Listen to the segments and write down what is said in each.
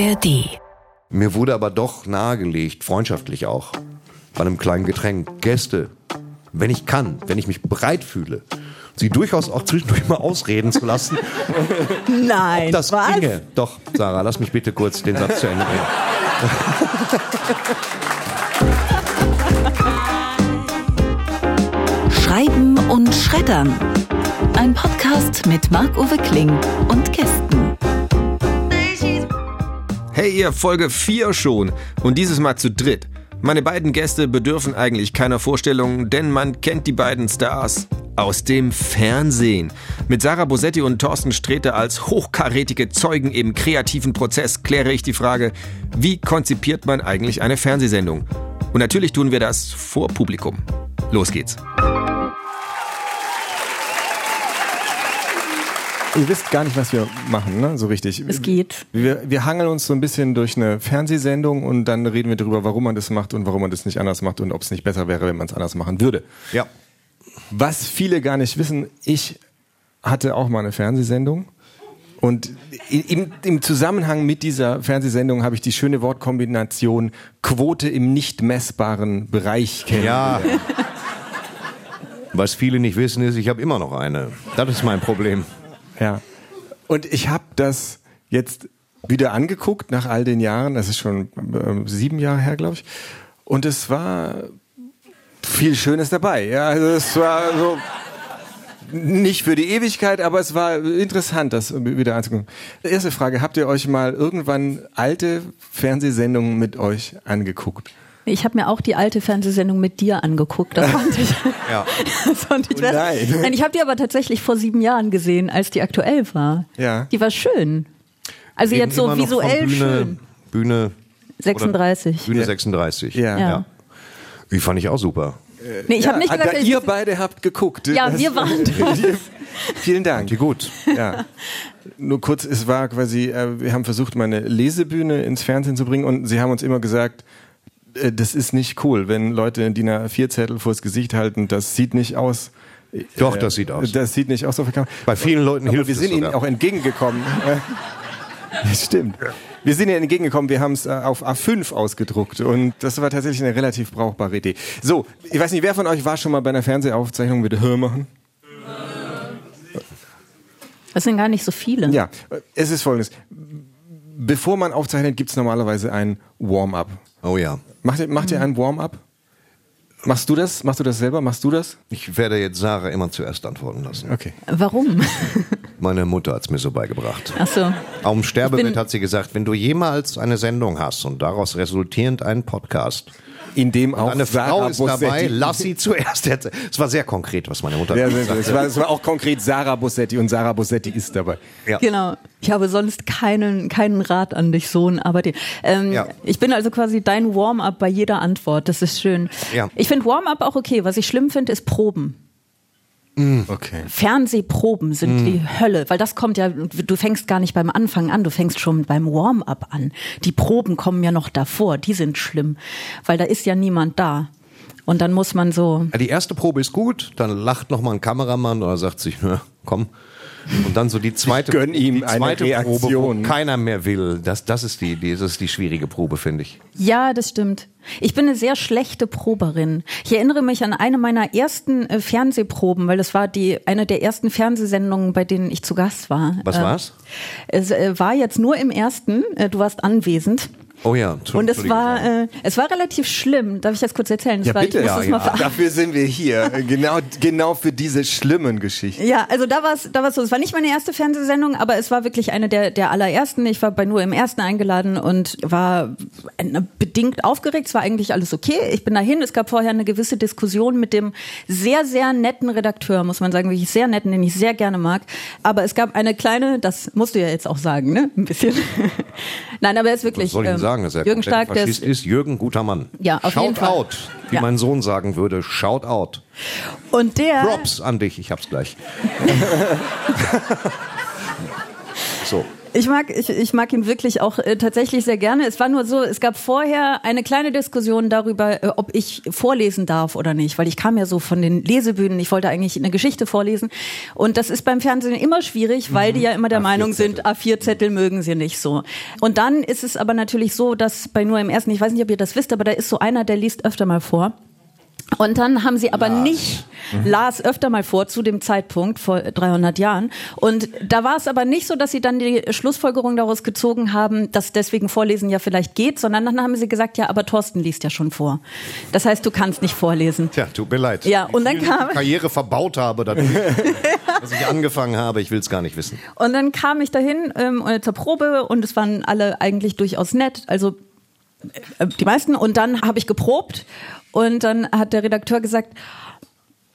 ARD. Mir wurde aber doch nahegelegt, freundschaftlich auch, bei einem kleinen Getränk, Gäste, wenn ich kann, wenn ich mich bereit fühle, sie durchaus auch zwischendurch mal ausreden zu lassen. Nein, Ob das was? ginge. Doch, Sarah, lass mich bitte kurz den Satz zu Ende bringen. Schreiben und Schreddern. Ein Podcast mit Marc-Uwe Kling und Gästen. Hey ihr, Folge 4 schon und dieses Mal zu dritt. Meine beiden Gäste bedürfen eigentlich keiner Vorstellung, denn man kennt die beiden Stars aus dem Fernsehen. Mit Sarah Bosetti und Thorsten Sträter als hochkarätige Zeugen im kreativen Prozess kläre ich die Frage, wie konzipiert man eigentlich eine Fernsehsendung? Und natürlich tun wir das vor Publikum. Los geht's. Ihr wisst gar nicht, was wir machen, ne? So richtig. Es geht. Wir, wir hangeln uns so ein bisschen durch eine Fernsehsendung und dann reden wir darüber, warum man das macht und warum man das nicht anders macht und ob es nicht besser wäre, wenn man es anders machen würde. Ja. Was viele gar nicht wissen, ich hatte auch mal eine Fernsehsendung. Und im, im Zusammenhang mit dieser Fernsehsendung habe ich die schöne Wortkombination Quote im nicht messbaren Bereich kennengelernt. Ja. Was viele nicht wissen, ist, ich habe immer noch eine. Das ist mein Problem. Ja. Und ich habe das jetzt wieder angeguckt nach all den Jahren. Das ist schon äh, sieben Jahre her, glaube ich. Und es war viel Schönes dabei. Ja, also es war so nicht für die Ewigkeit, aber es war interessant, das wieder anzugucken. Erste Frage: Habt ihr euch mal irgendwann alte Fernsehsendungen mit euch angeguckt? Ich habe mir auch die alte Fernsehsendung mit dir angeguckt. Das fand ich. Ja. Das fand ich Oh nein. Nein, ich habe die aber tatsächlich vor sieben Jahren gesehen, als die aktuell war. Ja. Die war schön. Also Reden jetzt so visuell Bühne, schön. Bühne 36. Bühne Ja. 36. Ja. Ja. Die fand ich auch super. Nee, ich habe nicht gesagt, da ihr beide habt geguckt. Ja, Das- wir waren dort. Vielen Dank. Die gut. Ja. Nur kurz, es war quasi, äh, wir haben versucht, mal eine Lesebühne ins Fernsehen zu bringen und sie haben uns immer gesagt, äh, das ist nicht cool, wenn Leute DIN A4-Zettel vors Gesicht halten, das sieht nicht aus. Doch, Äh, das sieht aus. Das sieht nicht aus auf der Kamera. Bei vielen Leuten Aber hilft wir es sind ihnen sogar. auch entgegengekommen. Äh, Das stimmt. Wir sind ihnen entgegengekommen, wir haben es äh, auf A5 ausgedruckt und das war tatsächlich eine relativ brauchbare Idee. So, ich weiß nicht, wer von euch war schon mal bei einer Fernsehaufzeichnung mit Hör machen? Das sind gar nicht so viele. Ja, es ist folgendes. Bevor man aufzeichnet, gibt es normalerweise ein Warm-up. Oh ja. Macht ihr, macht ihr ein Warm-up? Machst du das? Machst du das selber? Machst du das? Ich werde jetzt Sarah immer zuerst antworten lassen. Okay. Warum? Meine Mutter hat es mir so beigebracht. Ach so. Auf dem Sterbebett hat sie gesagt, wenn du jemals eine Sendung hast und daraus resultierend einen Podcast, In dem auch eine Frau Sarah ist dabei, Bossetti- lass sie zuerst. Es war sehr konkret, was meine Mutter Ja, gesagt es, hat. war, es war auch konkret Sarah Bossetti und Sarah Bossetti ist dabei. Ja. Genau. Ich habe sonst keinen, keinen Rat an dich, Sohn, aber den, ähm, Ja. ich bin also quasi dein Warm-up bei jeder Antwort. Das ist schön. Ja. Ich finde Warm-up auch okay. Was ich schlimm finde, ist Proben. Okay. Fernsehproben sind die Hölle, weil das kommt ja, du fängst gar nicht beim Anfang an, du fängst schon beim Warm-up an. Die Proben kommen ja noch davor, die sind schlimm, weil da ist ja niemand da. Und dann muss man so, Ja, Die erste Probe ist gut, dann lacht noch mal ein Kameramann oder sagt sich, "Na, komm. Und dann so die zweite, Gönn ihm die eine zweite Probe, wo keiner mehr will. Das, das, ist die, die, das ist die schwierige Probe, finde ich. ja, das stimmt. Ich bin eine sehr schlechte Proberin. Ich erinnere mich an eine meiner ersten äh, Fernsehproben, weil das war die eine der ersten Fernsehsendungen, bei denen ich zu Gast war. Was Äh, war's? Es äh, war jetzt nur im ersten. Äh, du warst anwesend. Oh ja. Und es Entschuldigung, war, äh, es war relativ schlimm. Darf ich das kurz erzählen? Es Ja, war, bitte. Ich muss Ja, das mal ver- Dafür sind wir hier. Genau, genau für diese schlimmen Geschichten. Ja, also da war es da war's so. Es war nicht meine erste Fernsehsendung, aber es war wirklich eine der, der allerersten. Ich war bei nur im ersten eingeladen und war äh, bedingt aufgeregt. Es war eigentlich alles okay. Ich bin dahin. Es gab vorher eine gewisse Diskussion mit dem sehr, sehr netten Redakteur, muss man sagen, wirklich sehr netten, den ich sehr gerne mag. Aber es gab eine kleine, das musst du ja jetzt auch sagen, ne? Ein bisschen. Nein, aber er ist wirklich. Was soll ich ähm, sagen, dass er Jürgen Stark, der Faschist ist, ist? Jürgen, guter Mann. Ja, auf shout jeden Fall. out, wie Ja. mein Sohn sagen würde. Shout out. und der. Props an dich, ich hab's gleich. so. Ich mag, ich, ich mag ihn wirklich auch äh, tatsächlich sehr gerne. Es war nur so, es gab vorher eine kleine Diskussion darüber, äh, ob ich vorlesen darf oder nicht, weil ich kam ja so von den Lesebühnen, ich wollte eigentlich eine Geschichte vorlesen. Und das ist beim Fernsehen immer schwierig, weil die ja immer der Meinung sind, A4-Zettel mögen sie nicht so. Und dann ist es aber natürlich so, dass bei nur im ersten, ich weiß nicht, ob ihr das wisst, aber da ist so einer, der liest öfter mal vor. Und dann haben sie aber Lars. nicht, las öfter mal vor zu dem Zeitpunkt vor 300 Jahren. Und da war es aber nicht so, dass sie dann die Schlussfolgerung daraus gezogen haben, dass deswegen Vorlesen ja vielleicht geht, sondern dann haben sie gesagt, ja, aber Thorsten liest ja schon vor. Das heißt, du kannst nicht vorlesen. Tja, tut mir leid. Ja, und dann ich kam- die Karriere verbaut habe, dadurch, dass ich angefangen habe, ich will es gar nicht wissen. Und dann kam ich dahin ähm, zur Probe und es waren alle eigentlich durchaus nett, also äh, die meisten. Und dann habe ich geprobt und dann hat der Redakteur gesagt,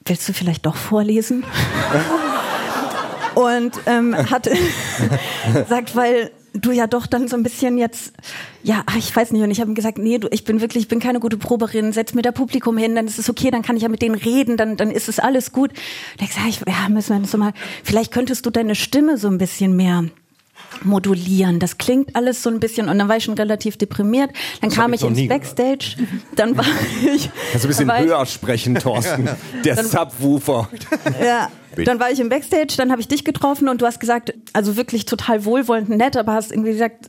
willst du vielleicht doch vorlesen? und ähm, hat gesagt, weil du ja doch dann so ein bisschen jetzt, ja, ich weiß nicht, und ich habe ihm gesagt, nee, du, ich bin wirklich, ich bin keine gute Proberin, setz mir da Publikum hin, dann ist es okay, dann kann ich ja mit denen reden, dann, dann ist es alles gut. Und ich ich, ja, müssen wir das so mal, vielleicht könntest du deine Stimme so ein bisschen mehr modulieren. Das klingt alles so ein bisschen und dann war ich schon relativ deprimiert. Dann kam hab ich ich ins nie gehört. Backstage, dann war ich Kannst du ein bisschen dann höher sprechen, Thorsten? Der Subwoofer. ja, dann war ich im Backstage, dann habe ich dich getroffen und du hast gesagt, also wirklich total wohlwollend nett, aber hast irgendwie gesagt,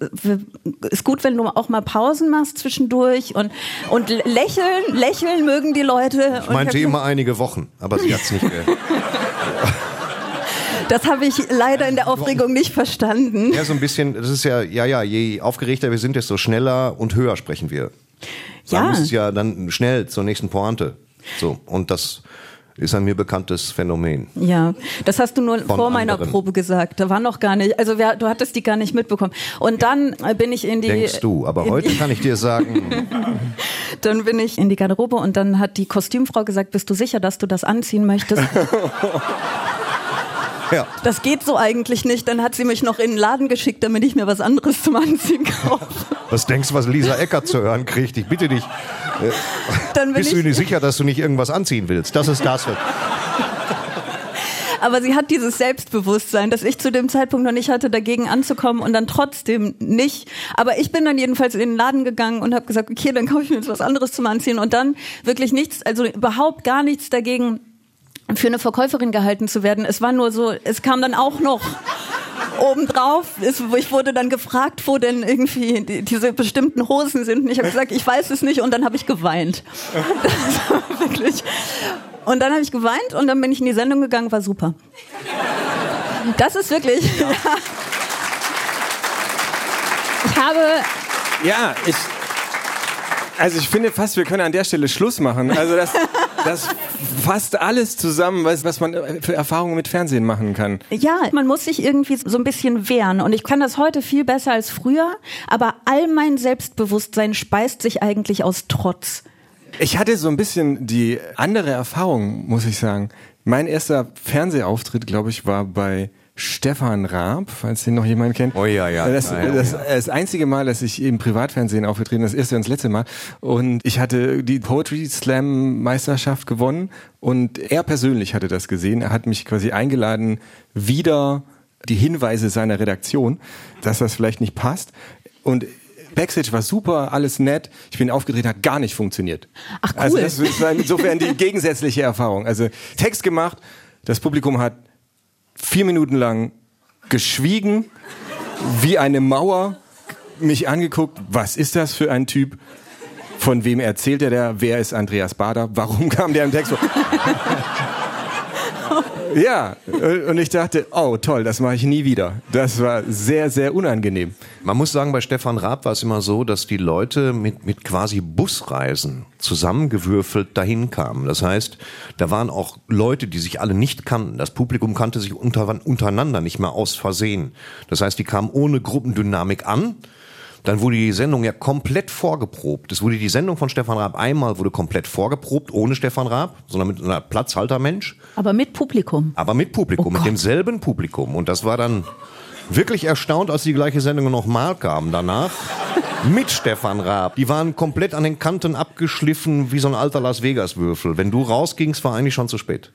ist gut, wenn du auch mal Pausen machst zwischendurch und und lächeln, lächeln mögen die Leute. Ich meinte immer einige Wochen, aber sie hat es nicht. Das habe ich leider in der Aufregung nicht verstanden. ja, so ein bisschen, das ist ja, ja, ja, je aufgeregter wir sind, desto schneller und höher sprechen wir. Da Ja. muss es ja dann schnell zur nächsten Pointe. So, und das ist ein mir bekanntes Phänomen. Ja, das hast du nur vor meiner anderen. Probe gesagt. Da war noch gar nicht, also wer, du hattest die gar nicht mitbekommen. Und dann bin ich in die, Denkst du, aber heute kann ich dir sagen, dann bin ich in die Garderobe und dann hat die Kostümfrau gesagt, bist du sicher, dass du das anziehen möchtest? ja, Das geht so eigentlich nicht. Dann hat sie mich noch in den Laden geschickt, damit ich mir was anderes zum Anziehen kaufe. was denkst du, was Lisa Eckert zu hören kriegt? Ich bitte dich, Dann bin bist du nicht sicher, dass du nicht irgendwas anziehen willst? Das ist das. aber sie hat dieses Selbstbewusstsein, das ich zu dem Zeitpunkt noch nicht hatte, dagegen anzukommen und dann trotzdem nicht. Aber ich bin dann jedenfalls in den Laden gegangen und habe gesagt, okay, dann kaufe ich mir jetzt was anderes zum Anziehen und dann wirklich nichts, also überhaupt gar nichts dagegen, für eine Verkäuferin gehalten zu werden. Es war nur so, es kam dann auch noch obendrauf. Es, ich wurde dann gefragt, wo denn irgendwie die, diese bestimmten Hosen sind. Und ich habe gesagt, ich weiß es nicht. Und dann habe ich geweint. Wirklich. Und dann habe ich geweint und dann bin ich in die Sendung gegangen, war super. Das ist wirklich. Ja. Ich habe Ja, ich. Also ich finde fast, wir können an der Stelle Schluss machen. Also das, das fasst alles zusammen, was, was man für Erfahrungen mit Fernsehen machen kann. Ja, man muss sich irgendwie so ein bisschen wehren. Und ich kann das heute viel besser als früher. Aber all mein Selbstbewusstsein speist sich eigentlich aus Trotz. Ich hatte so ein bisschen die andere Erfahrung, muss ich sagen. Mein erster Fernsehauftritt, glaube ich, war bei Stefan Raab, falls den noch jemand kennt. Oh ja, ja. Das, Ja, ja, das, ja. das einzige Mal, dass ich im Privatfernsehen aufgetreten bin, das erste und das letzte Mal. Und ich hatte die Poetry Slam Meisterschaft gewonnen und er persönlich hatte das gesehen. Er hat mich quasi eingeladen, wieder die Hinweise seiner Redaktion, dass das vielleicht nicht passt. Und Backstage war super, alles nett. Ich bin aufgetreten, hat gar nicht funktioniert. Ach, cool. Also das war insofern die gegensätzliche Erfahrung. Also Text gemacht, das Publikum hat vier Minuten lang geschwiegen, wie eine Mauer, mich angeguckt, was ist das für ein Typ? Von wem erzählt er der? Wer ist Andreas Bader? Warum kam der im Text vor? Ja, und ich dachte, oh toll, das mache ich nie wieder. Das war sehr, sehr unangenehm. Man muss sagen, bei Stefan Raab war es immer so, dass die Leute mit, mit quasi Busreisen zusammengewürfelt dahin kamen. Das heißt, da waren auch Leute, die sich alle nicht kannten. Das Publikum kannte sich unter, untereinander nicht mehr aus Versehen. Das heißt, die kamen ohne Gruppendynamik an. Dann wurde die Sendung ja komplett vorgeprobt. Es wurde die Sendung von Stefan Raab einmal wurde komplett vorgeprobt, ohne Stefan Raab, sondern mit einer Platzhaltermensch. Aber mit Publikum. Aber mit Publikum, Oh mit Gott. demselben Publikum. Und das war dann wirklich erstaunt, als die gleiche Sendung nochmal kam danach. Mit Stefan Raab. Die waren komplett an den Kanten abgeschliffen wie so ein alter Las Vegas-Würfel. Wenn du rausgingst, war eigentlich schon zu spät.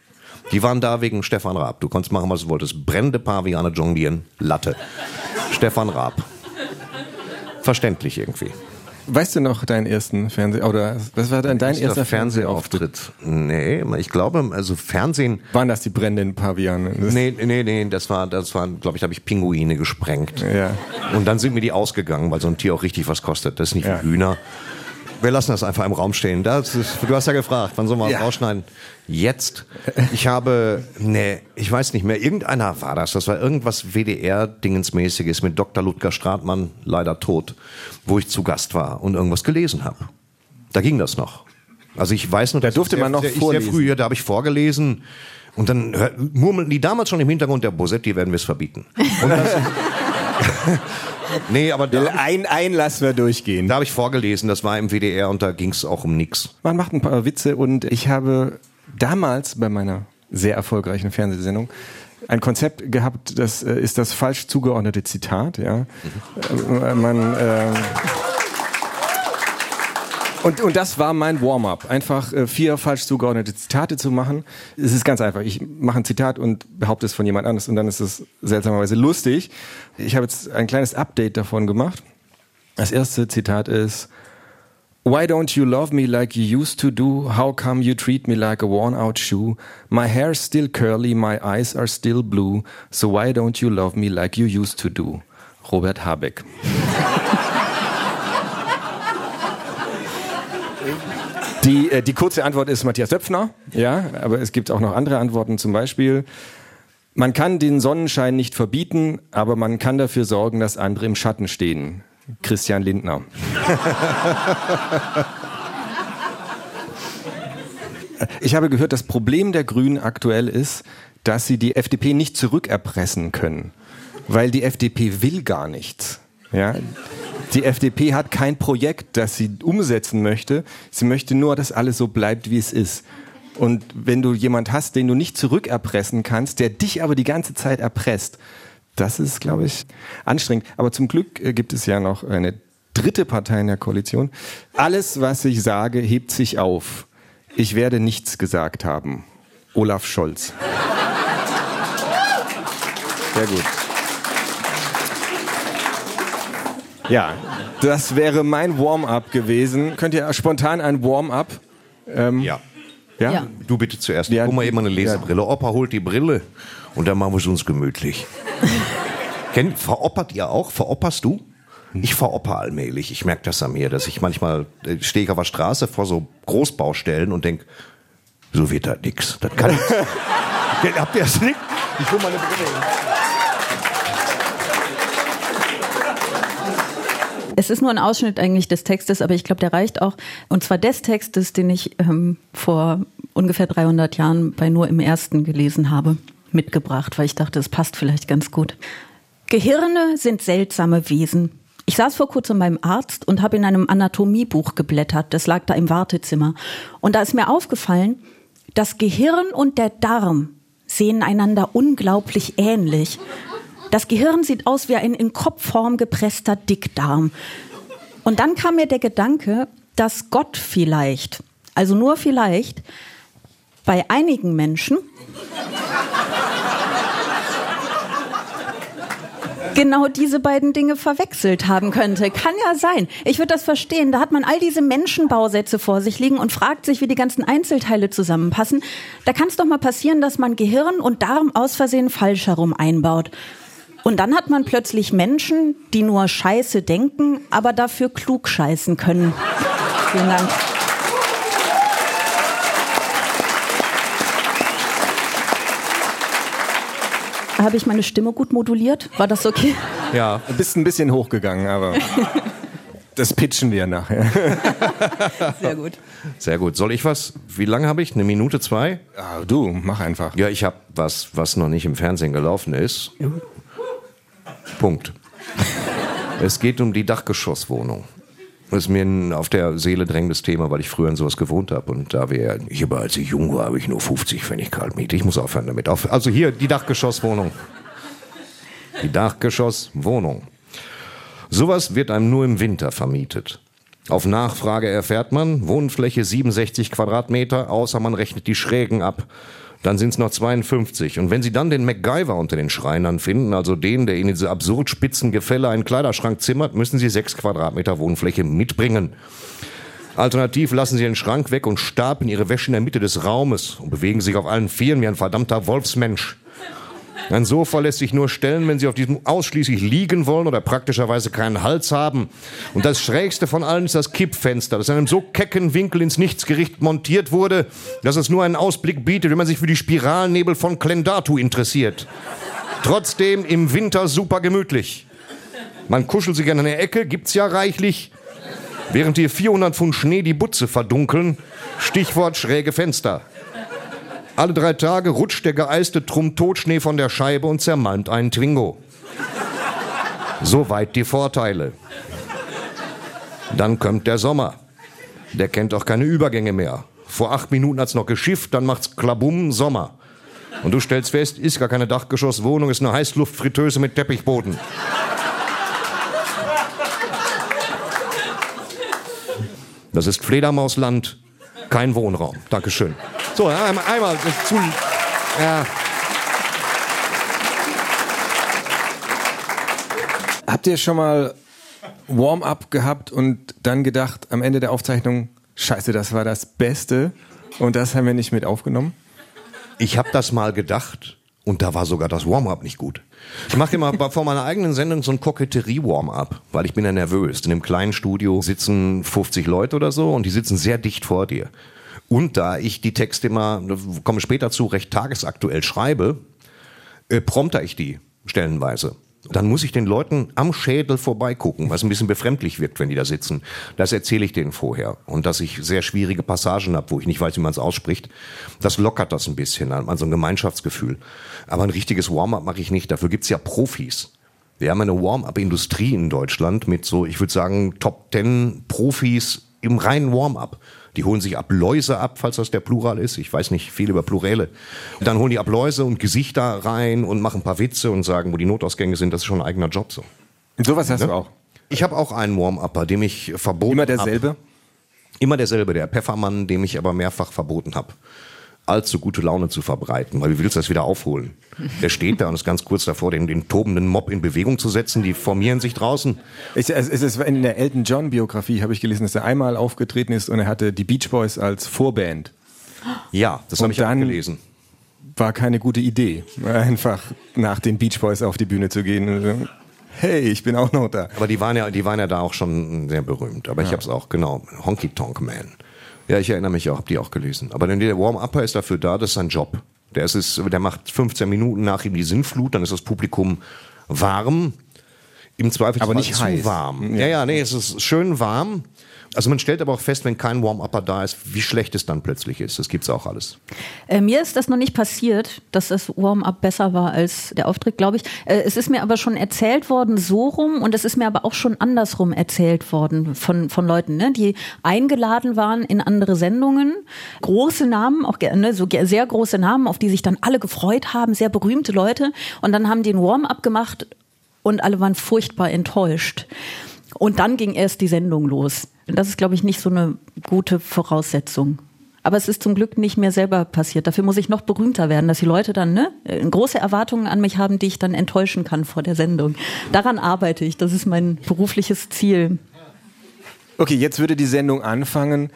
Die waren da wegen Stefan Raab. Du konntest machen, was du wolltest. Brennende Paviane jonglieren, Latte. Stefan Raab. Verständlich irgendwie. Weißt du noch deinen ersten Fernseh oder was war denn dein Erster Fernsehauftritt? Nee, ich glaube, also Fernsehen. Waren das die brennenden Paviane? Das- Nee, nee, nee, das war, das war, glaube ich, da habe ich Pinguine gesprengt. Ja. Und dann sind mir die ausgegangen, weil so ein Tier auch richtig was kostet. Das ist nicht Ja. wie Hühner. Wir lassen das einfach im Raum stehen. Das ist, du hast ja gefragt, wann soll man Ja. das rausschneiden? Jetzt. Ich habe, nee, ich weiß nicht mehr, irgendeiner war das. Das war irgendwas WDR-Dingensmäßiges mit Dr. Ludger Stratmann, leider tot, wo ich zu Gast war und irgendwas gelesen habe. Da ging das noch. Also ich weiß nur, Da durfte ich man noch sehr, ich vorlesen. Sehr früh, ja, da habe ich vorgelesen. Und dann murmelten die damals schon im Hintergrund, der Bosetti werden wir es verbieten. Und das, nee, aber da, Ein, ein lassen wir durchgehen. da habe ich vorgelesen, das war im WDR und da ging es auch um nix. Man macht ein paar Witze und ich habe damals bei meiner sehr erfolgreichen Fernsehsendung ein Konzept gehabt, das äh, ist das falsch zugeordnete Zitat, ja. Äh, man, äh, und, und das war mein Warm-up. Einfach äh, vier falsch zugeordnete Zitate zu machen. Es ist ganz einfach. Ich mache ein Zitat und behaupte es von jemand anderes und dann ist es seltsamerweise lustig. Ich habe jetzt ein kleines Update davon gemacht. Das erste Zitat ist, Why don't you love me like you used to do? How come you treat me like a worn out shoe? My hair's still curly, my eyes are still blue. So why don't you love me like you used to do? Robert Habeck. Die, äh, die kurze Antwort ist Matthias Döpfner, ja, aber es gibt auch noch andere Antworten, zum Beispiel, man kann den Sonnenschein nicht verbieten, aber man kann dafür sorgen, dass andere im Schatten stehen. Christian Lindner. Ich habe gehört, das Problem der Grünen aktuell ist, dass sie die FDP nicht zurückerpressen können, weil die FDP will gar nichts. Ja? Die FDP hat kein Projekt, das sie umsetzen möchte. Sie möchte nur, dass alles so bleibt, wie es ist. Und wenn du jemand hast, den du nicht zurückerpressen kannst, der dich aber die ganze Zeit erpresst, das ist, glaube ich, anstrengend. Aber zum Glück äh, gibt es ja noch eine dritte Partei in der Koalition. Alles, was ich sage, hebt sich auf. Ich werde nichts gesagt haben. Olaf Scholz. Sehr gut. Ja, das wäre mein Warm-up gewesen. Könnt ihr spontan ein Warm-up? Ähm, Ja. ja? Ja. Du bitte zuerst. Ja, Hol mal eben eine Lesebrille. Opa holt die Brille und dann machen wir es uns gemütlich. Kennt, veroppert ihr auch? Veropperst du? Ich veropper allmählich. Ich merke das an mir, dass ich manchmal äh, stehe ich auf der Straße vor so Großbaustellen und denk, so wird das nix. Das kann nix. Habt ihr das nicht? Ich hol meine Brille. Es ist nur ein Ausschnitt eigentlich des Textes, aber ich glaube, der reicht auch. Und zwar des Textes, den ich ähm, vor ungefähr 300 Jahren bei Nur im Ersten gelesen habe, mitgebracht, weil ich dachte, es passt vielleicht ganz gut. Gehirne sind seltsame Wesen. Ich saß vor kurzem beim Arzt und habe in einem Anatomiebuch geblättert. Das lag da im Wartezimmer. Und da ist mir aufgefallen, das Gehirn und der Darm sehen einander unglaublich ähnlich. Das Gehirn sieht aus wie ein in Kopfform gepresster Dickdarm. Und dann kam mir der Gedanke, dass Gott vielleicht, also nur vielleicht, bei einigen Menschen genau diese beiden Dinge verwechselt haben könnte. Kann ja sein. Ich würde das verstehen. Da hat man all diese Menschenbausätze vor sich liegen und fragt sich, wie die ganzen Einzelteile zusammenpassen. Da kann es doch mal passieren, dass man Gehirn und Darm aus Versehen falsch herum einbaut. Und dann hat man plötzlich Menschen, die nur Scheiße denken, aber dafür klug scheißen können. Vielen Dank. Habe ich meine Stimme gut moduliert? War das okay? Ja. Du bist ein bisschen hochgegangen, aber das pitchen wir nachher. Sehr gut. Sehr gut. Soll ich was? Wie lange habe ich? Eine Minute, zwei? Ah, du, mach einfach. Ja, ich habe was, was noch nicht im Fernsehen gelaufen ist. Punkt. es geht um die Dachgeschosswohnung. Das ist mir ein auf der Seele drängendes Thema, weil ich früher in sowas gewohnt habe. Und da wir, ich als ich jung war, habe ich nur 50, wenn ich kalt miete. Ich muss aufhören damit. Auf, also hier die Dachgeschosswohnung. Die Dachgeschosswohnung. Sowas wird einem nur im Winter vermietet. Auf Nachfrage erfährt man, Wohnfläche 67 Quadratmeter, außer man rechnet die Schrägen ab. Dann sind es noch 52. Und wenn Sie dann den MacGyver unter den Schreinern finden, also den, der Ihnen diese absurd spitzen Gefälle einen Kleiderschrank zimmert, müssen Sie sechs Quadratmeter Wohnfläche mitbringen. Alternativ lassen Sie den Schrank weg und stapeln Ihre Wäsche in der Mitte des Raumes und bewegen sich auf allen Vieren wie ein verdammter Wolfsmensch. Ein Sofa lässt sich nur stellen, wenn Sie auf diesem ausschließlich liegen wollen oder praktischerweise keinen Hals haben. Und das Schrägste von allen ist das Kippfenster, das in einem so kecken Winkel ins Nichts gerichtet montiert wurde, dass es nur einen Ausblick bietet, wenn man sich für die Spiralnebel von Klendatu interessiert. Trotzdem im Winter super gemütlich. Man kuschelt sich an eine Ecke, gibt's ja reichlich. Während hier 400 Pfund Schnee die Butze verdunkeln, Stichwort schräge Fenster. Alle drei Tage rutscht der geeiste Trumm Totschnee von der Scheibe und zermalmt einen Twingo. Soweit die Vorteile. Dann kommt der Sommer. Der kennt auch keine Übergänge mehr. Vor acht Minuten hat's noch geschifft, dann macht's klabum Sommer. Und du stellst fest, ist gar keine Dachgeschosswohnung, ist eine Heißluftfritteuse mit Teppichboden. Das ist Fledermausland, kein Wohnraum. Dankeschön. So, einmal, einmal zu. Ja. Habt ihr schon mal Warm-up gehabt und dann gedacht am Ende der Aufzeichnung, scheiße, das war das Beste und das haben wir nicht mit aufgenommen? Ich habe das mal gedacht und da war sogar das Warm-up nicht gut. Ich mache immer vor meiner eigenen Sendung so ein Koketterie-Warm-up, weil ich bin ja nervös. In einem kleinen Studio sitzen 50 Leute oder so und die sitzen sehr dicht vor dir. Und da ich die Texte immer, komme später zu, recht tagesaktuell schreibe, äh, prompter ich die stellenweise. Dann muss ich den Leuten am Schädel vorbeigucken, was ein bisschen befremdlich wirkt, wenn die da sitzen. Das erzähle ich denen vorher. Und dass ich sehr schwierige Passagen habe, wo ich nicht weiß, wie man es ausspricht, das lockert das ein bisschen, an so ein Gemeinschaftsgefühl. Aber ein richtiges Warm-up mache ich nicht. Dafür gibt's ja Profis. Wir haben eine Warm-up-Industrie in Deutschland mit so, ich würde sagen, Top Ten Profis im reinen Warm-up. Die holen sich Abläuse ab, falls das der Plural ist. Ich weiß nicht viel über Pluräle. Dann holen die Abläuse und Gesichter rein und machen ein paar Witze und sagen, wo die Notausgänge sind. Das ist schon ein eigener Job so. Und sowas hast Ja? du auch. Ich habe auch einen Warm-Upper, dem ich verboten Immer hab. derselbe? Immer derselbe, der Pfeffermann, dem ich aber mehrfach verboten habe, allzu gute Laune zu verbreiten, weil wie willst du das wieder aufholen? Der steht da und ist ganz kurz davor, den, den tobenden Mob in Bewegung zu setzen. Die formieren sich draußen. Ich, es, es ist in der Elton John Biografie habe ich gelesen, dass er einmal aufgetreten ist und er hatte die Beach Boys als Vorband. Ja, das habe ich auch dann- gelesen. War keine gute Idee, einfach nach den Beach Boys auf die Bühne zu gehen. Hey, ich bin auch noch da. Aber die waren ja, die waren ja da auch schon sehr berühmt. Aber ich habe es auch, genau, Honky Tonk Man. Ja, ich erinnere mich auch, habe die auch gelesen. Aber der Warm-Upper ist dafür da, das ist sein Job. Der, ist, es- der macht 15 Minuten nach ihm die Sinnflut, dann ist das Publikum warm. Im Zweifelsfall Aber nicht zu heiß. warm. Ja, ja, nee, es ist schön warm. Also man stellt aber auch fest, wenn kein Warm-Upper da ist, wie schlecht es dann plötzlich ist. Das gibt's auch alles. Äh, mir ist das noch nicht passiert, dass das Warm-up besser war als der Auftritt, glaube ich. Äh, es ist mir aber schon erzählt worden, so rum, und es ist mir aber auch schon andersrum erzählt worden von, von Leuten, ne, die eingeladen waren in andere Sendungen. Große Namen, auch gerne, so sehr große Namen, auf die sich dann alle gefreut haben, sehr berühmte Leute. Und dann haben die ein Warm-up gemacht und alle waren furchtbar enttäuscht. Und dann ging erst die Sendung los. Das ist, glaube ich, nicht so eine gute Voraussetzung. Aber es ist zum Glück nicht mir selber passiert. Dafür muss ich noch berühmter werden, dass die Leute dann ne, äh, große Erwartungen an mich haben, die ich dann enttäuschen kann vor der Sendung. Daran arbeite ich. Das ist mein berufliches Ziel. Okay, jetzt würde die Sendung anfangen,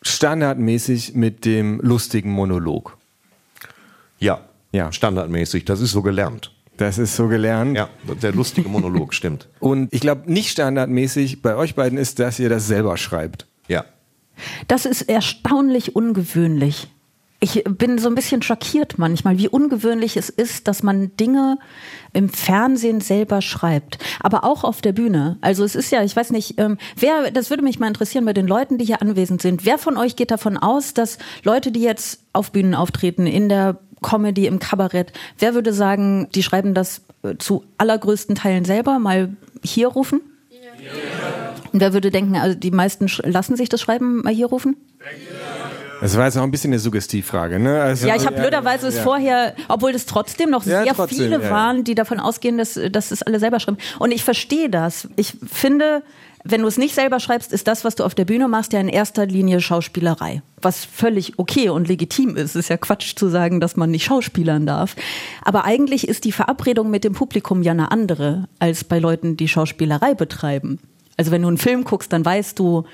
standardmäßig mit dem lustigen Monolog. Ja, Ja. standardmäßig. Das ist so gelernt. Das ist so gelernt. Ja, der lustige Monolog, stimmt. Und ich glaube, nicht standardmäßig bei euch beiden ist, dass ihr das selber schreibt. Ja. Das ist erstaunlich ungewöhnlich. Ich bin so ein bisschen schockiert manchmal, wie ungewöhnlich es ist, dass man Dinge im Fernsehen selber schreibt, aber auch auf der Bühne. Also es ist ja, ich weiß nicht, ähm, wer, das würde mich mal interessieren bei den Leuten, die hier anwesend sind. Wer von euch geht davon aus, dass Leute, die jetzt auf Bühnen auftreten, in der Comedy, im Kabarett, wer würde sagen, die schreiben das äh, zu allergrößten Teilen selber? Mal hier rufen? Und wer würde denken, also die meisten lassen sich das Schreiben mal hier rufen? Das war jetzt auch ein bisschen eine Suggestivfrage, ne? Also, ja, ich habe blöderweise es vorher, obwohl es trotzdem noch Ja, sehr trotzdem, viele ja, waren, die davon ausgehen, dass, dass es alle selber schreiben. Und ich verstehe das. Ich finde, wenn du es nicht selber schreibst, ist das, was du auf der Bühne machst, ja in erster Linie Schauspielerei. Was völlig okay und legitim ist. Ist ja Quatsch zu sagen, dass man nicht schauspielern darf. Aber eigentlich ist die Verabredung mit dem Publikum ja eine andere als bei Leuten, die Schauspielerei betreiben. Also wenn du einen Film guckst, dann weißt du,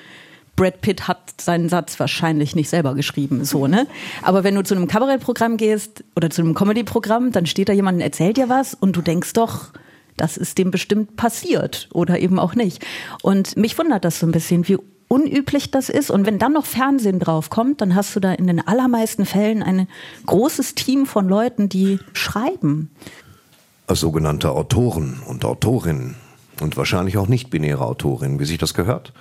Brad Pitt hat seinen Satz wahrscheinlich nicht selber geschrieben, so, ne? Aber wenn du zu einem Kabarettprogramm gehst oder zu einem Comedyprogramm, dann steht da jemand und erzählt dir was und du denkst doch, das ist dem bestimmt passiert oder eben auch nicht. Und mich wundert das so ein bisschen, wie unüblich das ist. Und wenn dann noch Fernsehen draufkommt, dann hast du da in den allermeisten Fällen ein großes Team von Leuten, die schreiben. Als sogenannte Autoren und Autorinnen und wahrscheinlich auch nicht-binäre Autorinnen, wie sich das gehört.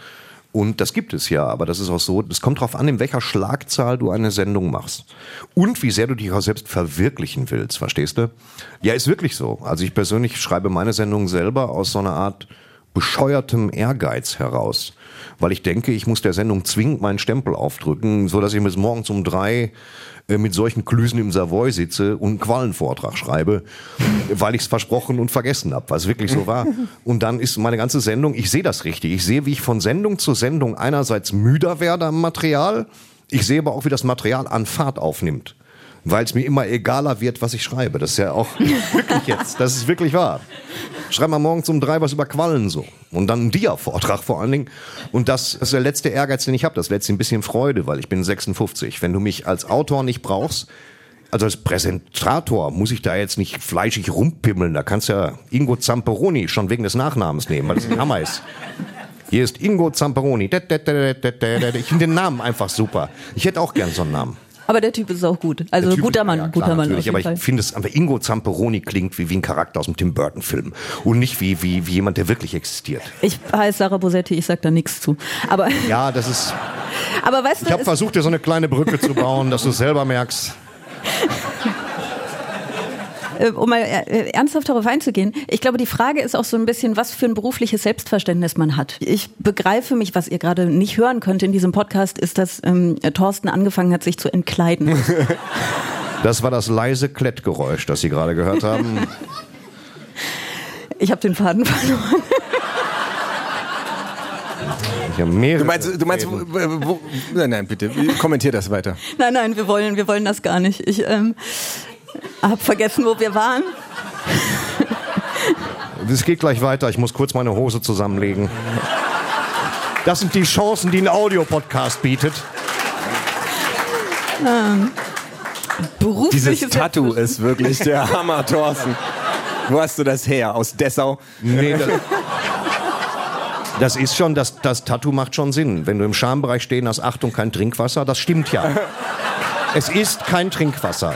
Und das gibt es ja, aber das ist auch so, es kommt darauf an, in welcher Schlagzahl du eine Sendung machst. Und wie sehr du dich auch selbst verwirklichen willst, verstehst du? Ja, ist wirklich so. Also ich persönlich schreibe meine Sendung selber aus so einer Art bescheuertem Ehrgeiz heraus. Weil ich denke, ich muss der Sendung zwingend meinen Stempel aufdrücken, so dass ich bis morgens um drei äh, mit solchen Klüsen im Savoy sitze und einen Quallenvortrag schreibe, weil ich es versprochen und vergessen habe, was wirklich so war. Und dann ist meine ganze Sendung, ich sehe das richtig. Ich sehe, wie ich von Sendung zu Sendung einerseits müder werde am Material, ich sehe aber auch, wie das Material an Fahrt aufnimmt. Weil es mir immer egaler wird, was ich schreibe. Das ist ja auch wirklich jetzt, das ist wirklich wahr. Schreib mal morgens um drei was über Quallen so. Und dann einen Dia-Vortrag vor allen Dingen. Und das ist der letzte Ehrgeiz, den ich habe. Das letzte ein bisschen Freude, weil ich bin 56. Wenn du mich als Autor nicht brauchst, also als Präsentator muss ich da jetzt nicht fleischig rumpimmeln. Da kannst du ja Ingo Zamperoni schon wegen des Nachnamens nehmen, weil das ein Hammer ist. Hier ist Ingo Zamperoni. Ich finde den Namen einfach super. Ich hätte auch gern so einen Namen. Aber der Typ ist auch gut. Also Typ- guter Mann, ja, guter klar, Mann. natürlich, aber ich finde es, aber Ingo Zamperoni klingt wie, wie ein Charakter aus dem Tim Burton Film und nicht wie, wie, wie jemand, der wirklich existiert. Ich heiße Sarah Bosetti, ich sag da nichts zu. Aber, Ja, das ist, aber weißt du, ich habe versucht, dir so eine kleine Brücke zu bauen, dass du es selber merkst. äh, um mal äh, ernsthaft darauf einzugehen, ich glaube, die Frage ist auch so ein bisschen, was für ein berufliches Selbstverständnis man hat. Ich begreife mich, was ihr gerade nicht hören könnt in diesem Podcast, ist, dass ähm, Thorsten angefangen hat, sich zu entkleiden. Das war das leise Klettgeräusch, das Sie gerade gehört haben. Ich habe den Faden verloren. Ich habe mehrere Du meinst, du meinst, wo, wo, nein, nein, bitte, kommentier das weiter. Nein, nein, wir wollen, wir wollen das gar nicht. Ich ähm, habe vergessen, wo wir waren. Es geht gleich weiter. Ich muss kurz meine Hose zusammenlegen. Das sind die Chancen, die ein Audiopodcast bietet. Berufliches Dieses Tattoo ist wirklich der Hammer, Thorsten. Wo hast du das her? Aus Dessau? Nee, das, das ist schon, das, das Tattoo macht schon Sinn. Wenn du im Schambereich stehen hast, Achtung, kein Trinkwasser, das stimmt ja. Es ist kein Trinkwasser.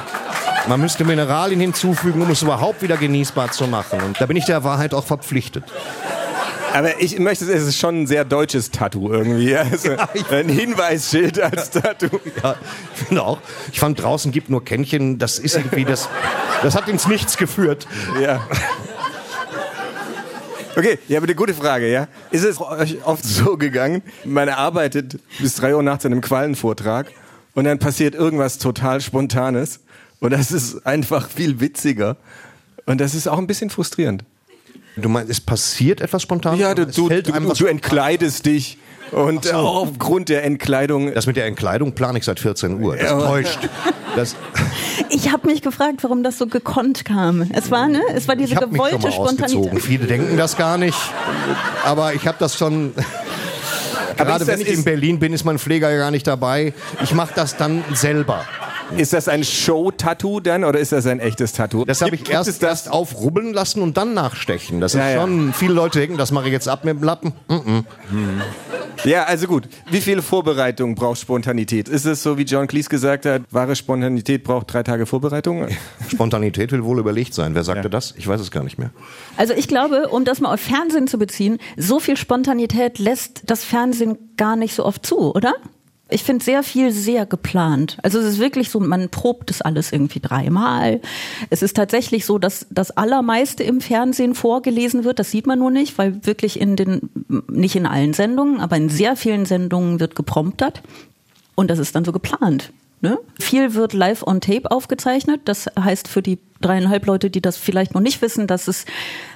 Man müsste Mineralien hinzufügen, um es überhaupt wieder genießbar zu machen. Und da bin ich der Wahrheit auch verpflichtet. Aber ich möchte, es ist schon ein sehr deutsches Tattoo irgendwie. Also ein Hinweisschild als Tattoo. Ja, ich finde auch. Ich fand draußen gibt nur Kännchen. Das ist irgendwie das. Das hat ins Nichts geführt. Ja. Okay, ja, aber eine gute Frage, ja. Ist es euch oft so gegangen, man arbeitet bis drei Uhr nachts an einem Quallenvortrag und dann passiert irgendwas total Spontanes und das ist einfach viel witziger und das ist auch ein bisschen frustrierend. Du meinst, es passiert etwas spontan? Ja, du, du, du, du entkleidest dich und so. auch aufgrund der Entkleidung Das mit der Entkleidung plane ich seit 14 Uhr. Das Ja. täuscht. Das, Ich habe mich gefragt, warum das so gekonnt kam. Es war, ne? Es war diese ich habe mich schon gewollte mal ausgezogen. Spontanität. Viele denken das gar nicht. Aber ich habe das schon. Gerade wenn ich in Berlin bin, ist mein Pfleger ja gar nicht dabei. Ich mache das dann selber. Ist das ein Show-Tattoo dann oder ist das ein echtes Tattoo? Das habe ich erst, das? erst aufrubbeln lassen und dann nachstechen. Das ist Ja, ja. schon, viele Leute denken, das mache ich jetzt ab mit dem Lappen. Mm-mm. Ja, also gut. Wie viel Vorbereitung braucht Spontanität? Ist es so, wie John Cleese gesagt hat, wahre Spontanität braucht drei Tage Vorbereitung? Spontanität will wohl überlegt sein. Wer sagte das? Ich weiß es gar nicht mehr. Also ich glaube, um das mal auf Fernsehen zu beziehen, so viel Spontanität lässt das Fernsehen gar nicht so oft zu, oder? Ich finde sehr viel sehr geplant. Also es ist wirklich so, man probt das alles irgendwie dreimal. Es ist tatsächlich so, dass das Allermeiste im Fernsehen vorgelesen wird. Das sieht man nur nicht, weil wirklich in den, nicht in allen Sendungen, aber in sehr vielen Sendungen wird gepromptert. Und das ist dann so geplant. Ne? Viel wird live on tape aufgezeichnet. Das heißt für die dreieinhalb Leute, die das vielleicht noch nicht wissen, dass es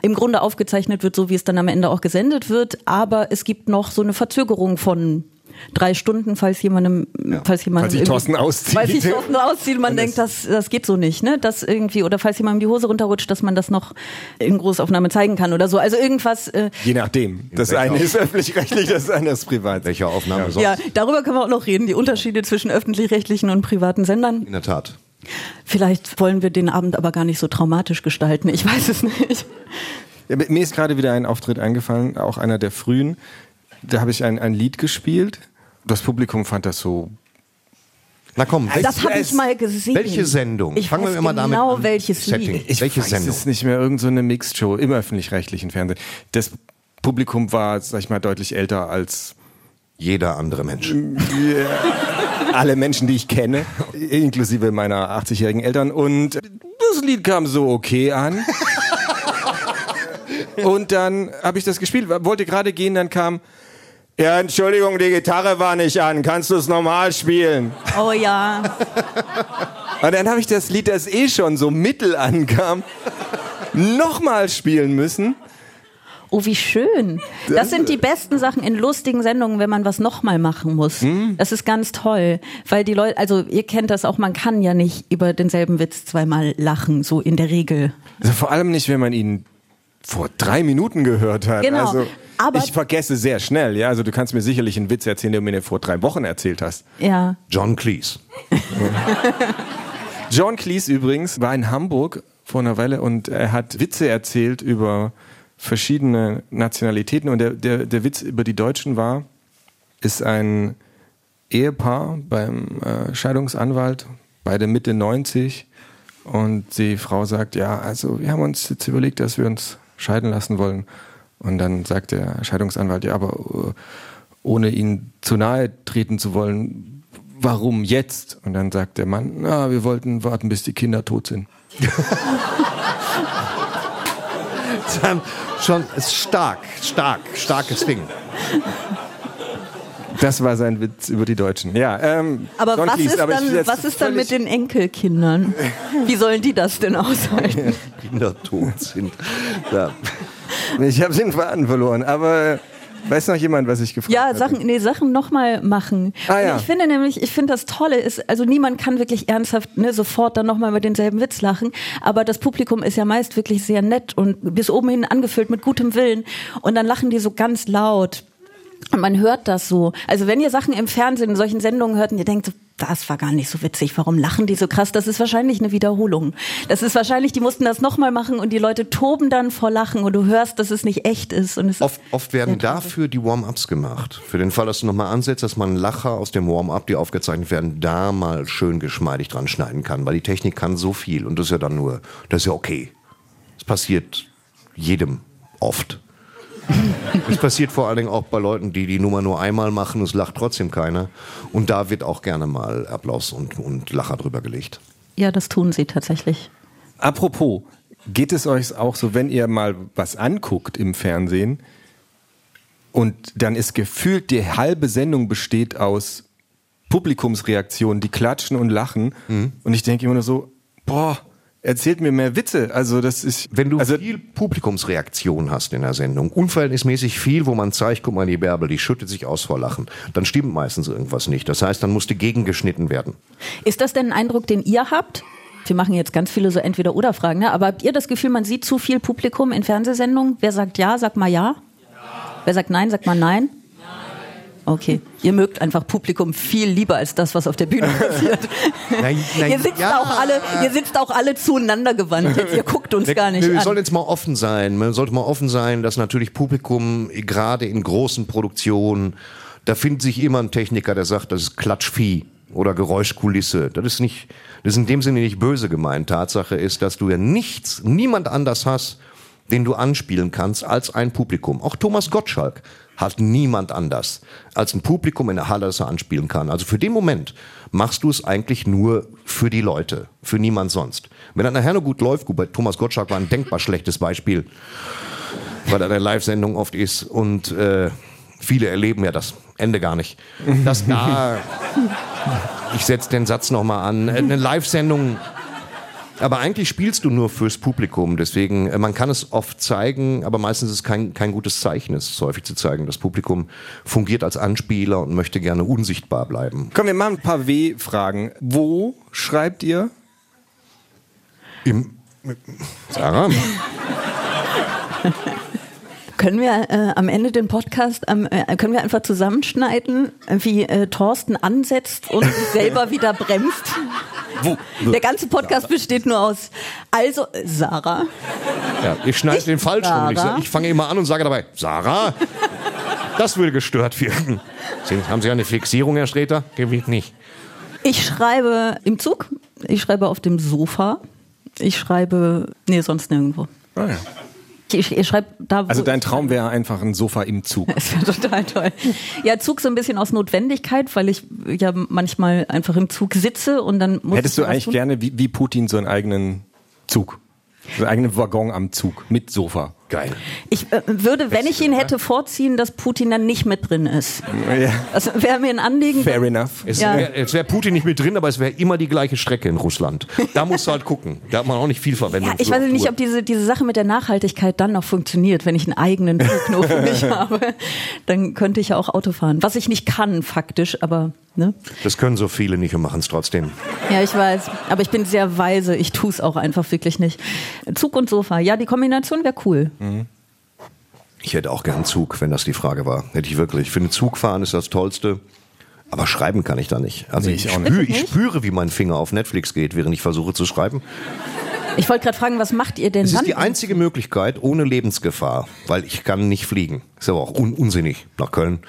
im Grunde aufgezeichnet wird, so wie es dann am Ende auch gesendet wird. Aber es gibt noch so eine Verzögerung von drei Stunden, falls jemandem, ja. falls jemand falls ich Thorsten auszieht. Falls ich Thorsten auszieht, man denkt, das, das geht so nicht, ne? Das irgendwie, oder falls jemandem die Hose runterrutscht, dass man das noch in Großaufnahme zeigen kann oder so. Also irgendwas. Äh, Je nachdem. Das eine ist öffentlich-rechtlich, das andere ist privat. Welche Aufnahme ja. sonst? Ja, darüber können wir auch noch reden, die Unterschiede zwischen öffentlich-rechtlichen und privaten Sendern. In der Tat. Vielleicht wollen wir den Abend aber gar nicht so traumatisch gestalten. Ich weiß es nicht. Ja, mir ist gerade wieder ein Auftritt eingefallen, auch einer der frühen. Da habe ich ein, ein Lied gespielt das Publikum fand das so na komm, das habe ich mal gesehen. Welche Sendung? Ich Fangen wir immer damit genau an. welches Setting. Lied. Ich welche weiß Sendung? es nicht mehr irgend so eine Mixed-Show im öffentlich-rechtlichen Fernsehen. Das Publikum war, sag ich mal, deutlich älter als jeder andere Mensch. Alle Menschen, die ich kenne, inklusive meiner 80-jährigen Eltern. Und das Lied kam so okay an. Und dann habe ich das gespielt, wollte gerade gehen, dann kam ja, Entschuldigung, die Gitarre war nicht an. Kannst du es normal spielen? Oh ja. Und dann habe ich das Lied, das eh schon so mittel ankam, nochmal spielen müssen. Oh, wie schön. Das sind die besten Sachen in lustigen Sendungen, wenn man was nochmal machen muss. Mhm. Das ist ganz toll, weil die Leute, also ihr kennt das auch, man kann ja nicht über denselben Witz zweimal lachen, so in der Regel. Also vor allem nicht, wenn man ihn vor drei Minuten gehört hat. Genau. Also aber ich vergesse sehr schnell, ja. Also du kannst mir sicherlich einen Witz erzählen, den du mir vor drei Wochen erzählt hast. Ja. John Cleese. John Cleese übrigens war in Hamburg vor einer Weile und er hat Witze erzählt über verschiedene Nationalitäten und der, der, der Witz über die Deutschen war, ist ein Ehepaar beim äh, Scheidungsanwalt, beide Mitte 90 und die Frau sagt, ja, also wir haben uns jetzt überlegt, dass wir uns scheiden lassen wollen. Und dann sagt der Scheidungsanwalt, ja, aber äh, ohne ihn zu nahe treten zu wollen, warum jetzt? Und dann sagt der Mann, na, wir wollten warten, bis die Kinder tot sind. dann schon ist stark, stark, starkes Ding. Das war sein Witz über die Deutschen. Ja, ähm, aber was ist, aber dann, was ist dann mit den Enkelkindern? Wie sollen die das denn aushalten? Kinder tot sind. Ja. Ich habe den Faden verloren, aber Weiß noch jemand, was ich gefragt habe? Ja, Sachen, nee, Sachen nochmal machen. Ah, ja. Ich finde nämlich, ich finde das Tolle ist, also niemand kann wirklich ernsthaft ne, sofort dann nochmal über denselben Witz lachen, aber das Publikum ist ja meist wirklich sehr nett und bis oben hin angefüllt mit gutem Willen und dann lachen die so ganz laut und man hört das so. Also wenn ihr Sachen im Fernsehen, in solchen Sendungen hört und ihr denkt, das war gar nicht so witzig, warum lachen die so krass? Das ist wahrscheinlich eine Wiederholung. Das ist wahrscheinlich, die mussten das nochmal machen und die Leute toben dann vor Lachen und du hörst, dass es nicht echt ist. Und es oft, oft werden dafür die Warm-ups gemacht. Für den Fall, dass du nochmal ansetzt, dass man Lacher aus dem Warm-up, die aufgezeichnet werden, da mal schön geschmeidig dran schneiden kann, weil die Technik kann so viel und das ist ja dann nur, das ist ja okay. Es passiert jedem oft. Das passiert vor allen Dingen auch bei Leuten, die die Nummer nur einmal machen, es lacht trotzdem keiner. Und da wird auch gerne mal Applaus und, und Lacher drüber gelegt. Ja, das tun sie tatsächlich. Apropos, geht es euch auch so, wenn ihr mal was anguckt im Fernsehen und dann ist gefühlt, die halbe Sendung besteht aus Publikumsreaktionen, die klatschen und lachen. Mhm. Und ich denke immer nur so, boah, erzählt mir mehr Witze. Also das ist, wenn du also viel Publikumsreaktion hast in der Sendung, unverhältnismäßig viel, wo man zeigt, guck mal, die Bärbel, die schüttet sich aus vor Lachen, dann stimmt meistens irgendwas nicht. Das heißt, dann muss die gegengeschnitten werden. Ist das denn ein Eindruck, den ihr habt? Wir machen jetzt ganz viele so entweder oder Fragen, ne? aber habt ihr das Gefühl, man sieht zu viel Publikum in Fernsehsendungen? Wer sagt ja, sagt mal ja. ja. Wer sagt nein, sagt mal nein. Okay. Ihr mögt einfach Publikum viel lieber als das, was auf der Bühne passiert. Nein, nein, ihr, sitzt ja. auch alle, ihr sitzt auch alle zueinander gewandt. Ihr guckt uns gar nicht wir, wir an. sollen jetzt mal offen sein. Man sollte mal offen sein, dass natürlich Publikum, gerade in großen Produktionen, da findet sich immer ein Techniker, der sagt, das ist Klatschvieh oder Geräuschkulisse. Das ist nicht, das ist in dem Sinne nicht böse gemeint. Tatsache ist, dass du ja nichts, niemand anders hast, den du anspielen kannst als ein Publikum. Auch Thomas Gottschalk hat niemand anders als ein Publikum in der Halle, das er anspielen kann. Also für den Moment machst du es eigentlich nur für die Leute, für niemand sonst. Wenn das nachher nur gut läuft, gut, bei Thomas Gottschalk war ein denkbar schlechtes Beispiel, weil er der Live-Sendung oft ist und äh, viele erleben ja das Ende gar nicht. Dass da ich setze den Satz nochmal an. Eine Live-Sendung. Aber eigentlich spielst du nur fürs Publikum. Deswegen, äh, man kann es oft zeigen, aber meistens ist es kein, kein gutes Zeichen, es häufig zu zeigen. Das Publikum fungiert als Anspieler und möchte gerne unsichtbar bleiben. Komm, wir machen ein paar W-Fragen. Wo schreibt ihr? Im, Sarah? Können wir äh, am Ende den Podcast, ähm, äh, können wir einfach zusammenschneiden, wie äh, Thorsten ansetzt und sich selber wieder bremst? Wo? Der ganze Podcast besteht nur aus, also Sarah, Ja, ich schneide den falsch rum. Ich, Sarah? ich fange immer an und sage dabei, Sarah? Das würde gestört wirken. Haben Sie eine Fixierung, Herr Sträter? Gewicht nicht. ich schreibe im Zug, ich schreibe auf dem Sofa, ich schreibe, nee, sonst nirgendwo. Ah, ja. Ich, ich schreibe da, Also dein Traum wäre einfach ein Sofa im Zug. Das wäre total toll. Ja, Zug so ein bisschen aus Notwendigkeit, weil ich ja manchmal einfach im Zug sitze und dann muss Hättest du eigentlich tun. gerne wie, wie Putin so einen eigenen Zug? So einen eigenen Waggon am Zug mit Sofa. Geil. Ich äh, würde, wenn ich ihn hätte, vorziehen, dass Putin dann nicht mit drin ist. Ja. Das wäre mir ein Anliegen. Fair enough. Es Ja. wäre wär Putin nicht mit drin, aber es wäre immer die gleiche Strecke in Russland. Da musst du halt gucken. Da hat man auch nicht viel Verwendung. Ja, ich weiß nicht, ob diese, diese Sache mit der Nachhaltigkeit dann noch funktioniert, wenn ich einen eigenen für mich habe. Dann könnte ich ja auch Auto fahren. Was ich nicht kann, faktisch, aber, ne? Das können so viele nicht und machen es trotzdem. Ja, ich weiß. Aber ich bin sehr weise. Ich tue es auch einfach wirklich nicht. Zug und Sofa. Ja, die Kombination wäre cool. Ich hätte auch gern Zug, wenn das die Frage war. Hätte ich wirklich. Ich finde, Zugfahren ist das Tollste. Aber schreiben kann ich da nicht. Also Nee, ich, ich spüre, nicht. ich spüre, wie mein Finger auf Netflix geht, während ich versuche zu schreiben. Ich wollte gerade fragen, was macht ihr denn Es dann? ist die einzige Möglichkeit ohne Lebensgefahr, weil ich kann nicht fliegen. Ist aber auch un unsinnig nach Köln.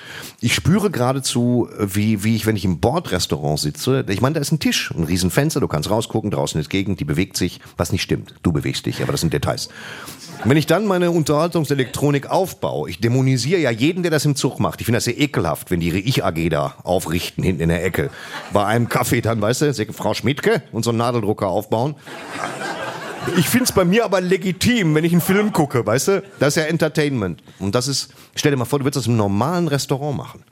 Ich spüre geradezu, wie, wie ich, wenn ich im Bordrestaurant sitze, ich meine, da ist ein Tisch, ein Riesenfenster, du kannst rausgucken, draußen ist Gegend, die bewegt sich, was nicht stimmt. Du bewegst dich, aber das sind Details. Wenn ich dann meine Unterhaltungselektronik aufbaue, ich dämonisiere ja jeden, der das im Zug macht. Ich finde das sehr ekelhaft, wenn die ihre Ich-AG da aufrichten, hinten in der Ecke. Bei einem Kaffee dann, weißt du, Frau Schmidtke und so einen Nadeldrucker aufbauen. Ich find's bei mir aber legitim, wenn ich einen Film gucke, weißt du? Das ist ja Entertainment. Und das ist, stell dir mal vor, du würdest das im normalen Restaurant machen.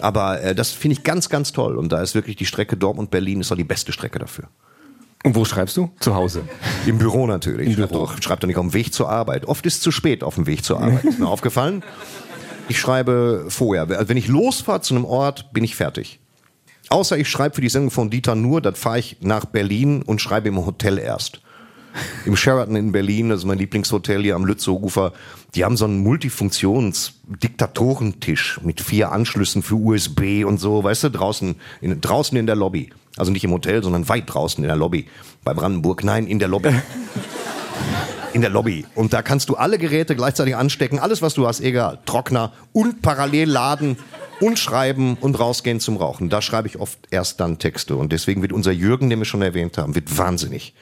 Aber äh, das finde ich ganz, ganz toll. Und da ist wirklich die Strecke Dortmund-Berlin ist doch die beste Strecke dafür. Und wo schreibst du? Zu Hause. Im Büro natürlich. Im Büro. doch, schreib doch nicht auf dem Weg zur Arbeit. Oft ist es zu spät auf dem Weg zur Arbeit. Ist mir aufgefallen. Ich schreibe vorher. Also Wenn ich losfahre zu einem Ort, bin ich fertig. Außer ich schreibe für die Sendung von Dieter nur, dann fahre ich nach Berlin und schreibe im Hotel erst. Im Sheraton in Berlin, das ist mein Lieblingshotel hier am Lützowufer, die haben so einen Multifunktions-Diktatorentisch mit vier Anschlüssen für USB und so, weißt du, draußen in, draußen in der Lobby. Also nicht im Hotel, sondern weit draußen in der Lobby. Bei Brandenburg, nein, in der Lobby. In der Lobby. Und da kannst du alle Geräte gleichzeitig anstecken, alles was du hast, egal. Trockner und parallel laden und schreiben und rausgehen zum Rauchen. Da schreibe ich oft erst dann Texte. Und deswegen wird unser Jürgen, den wir schon erwähnt haben, wird wahnsinnig.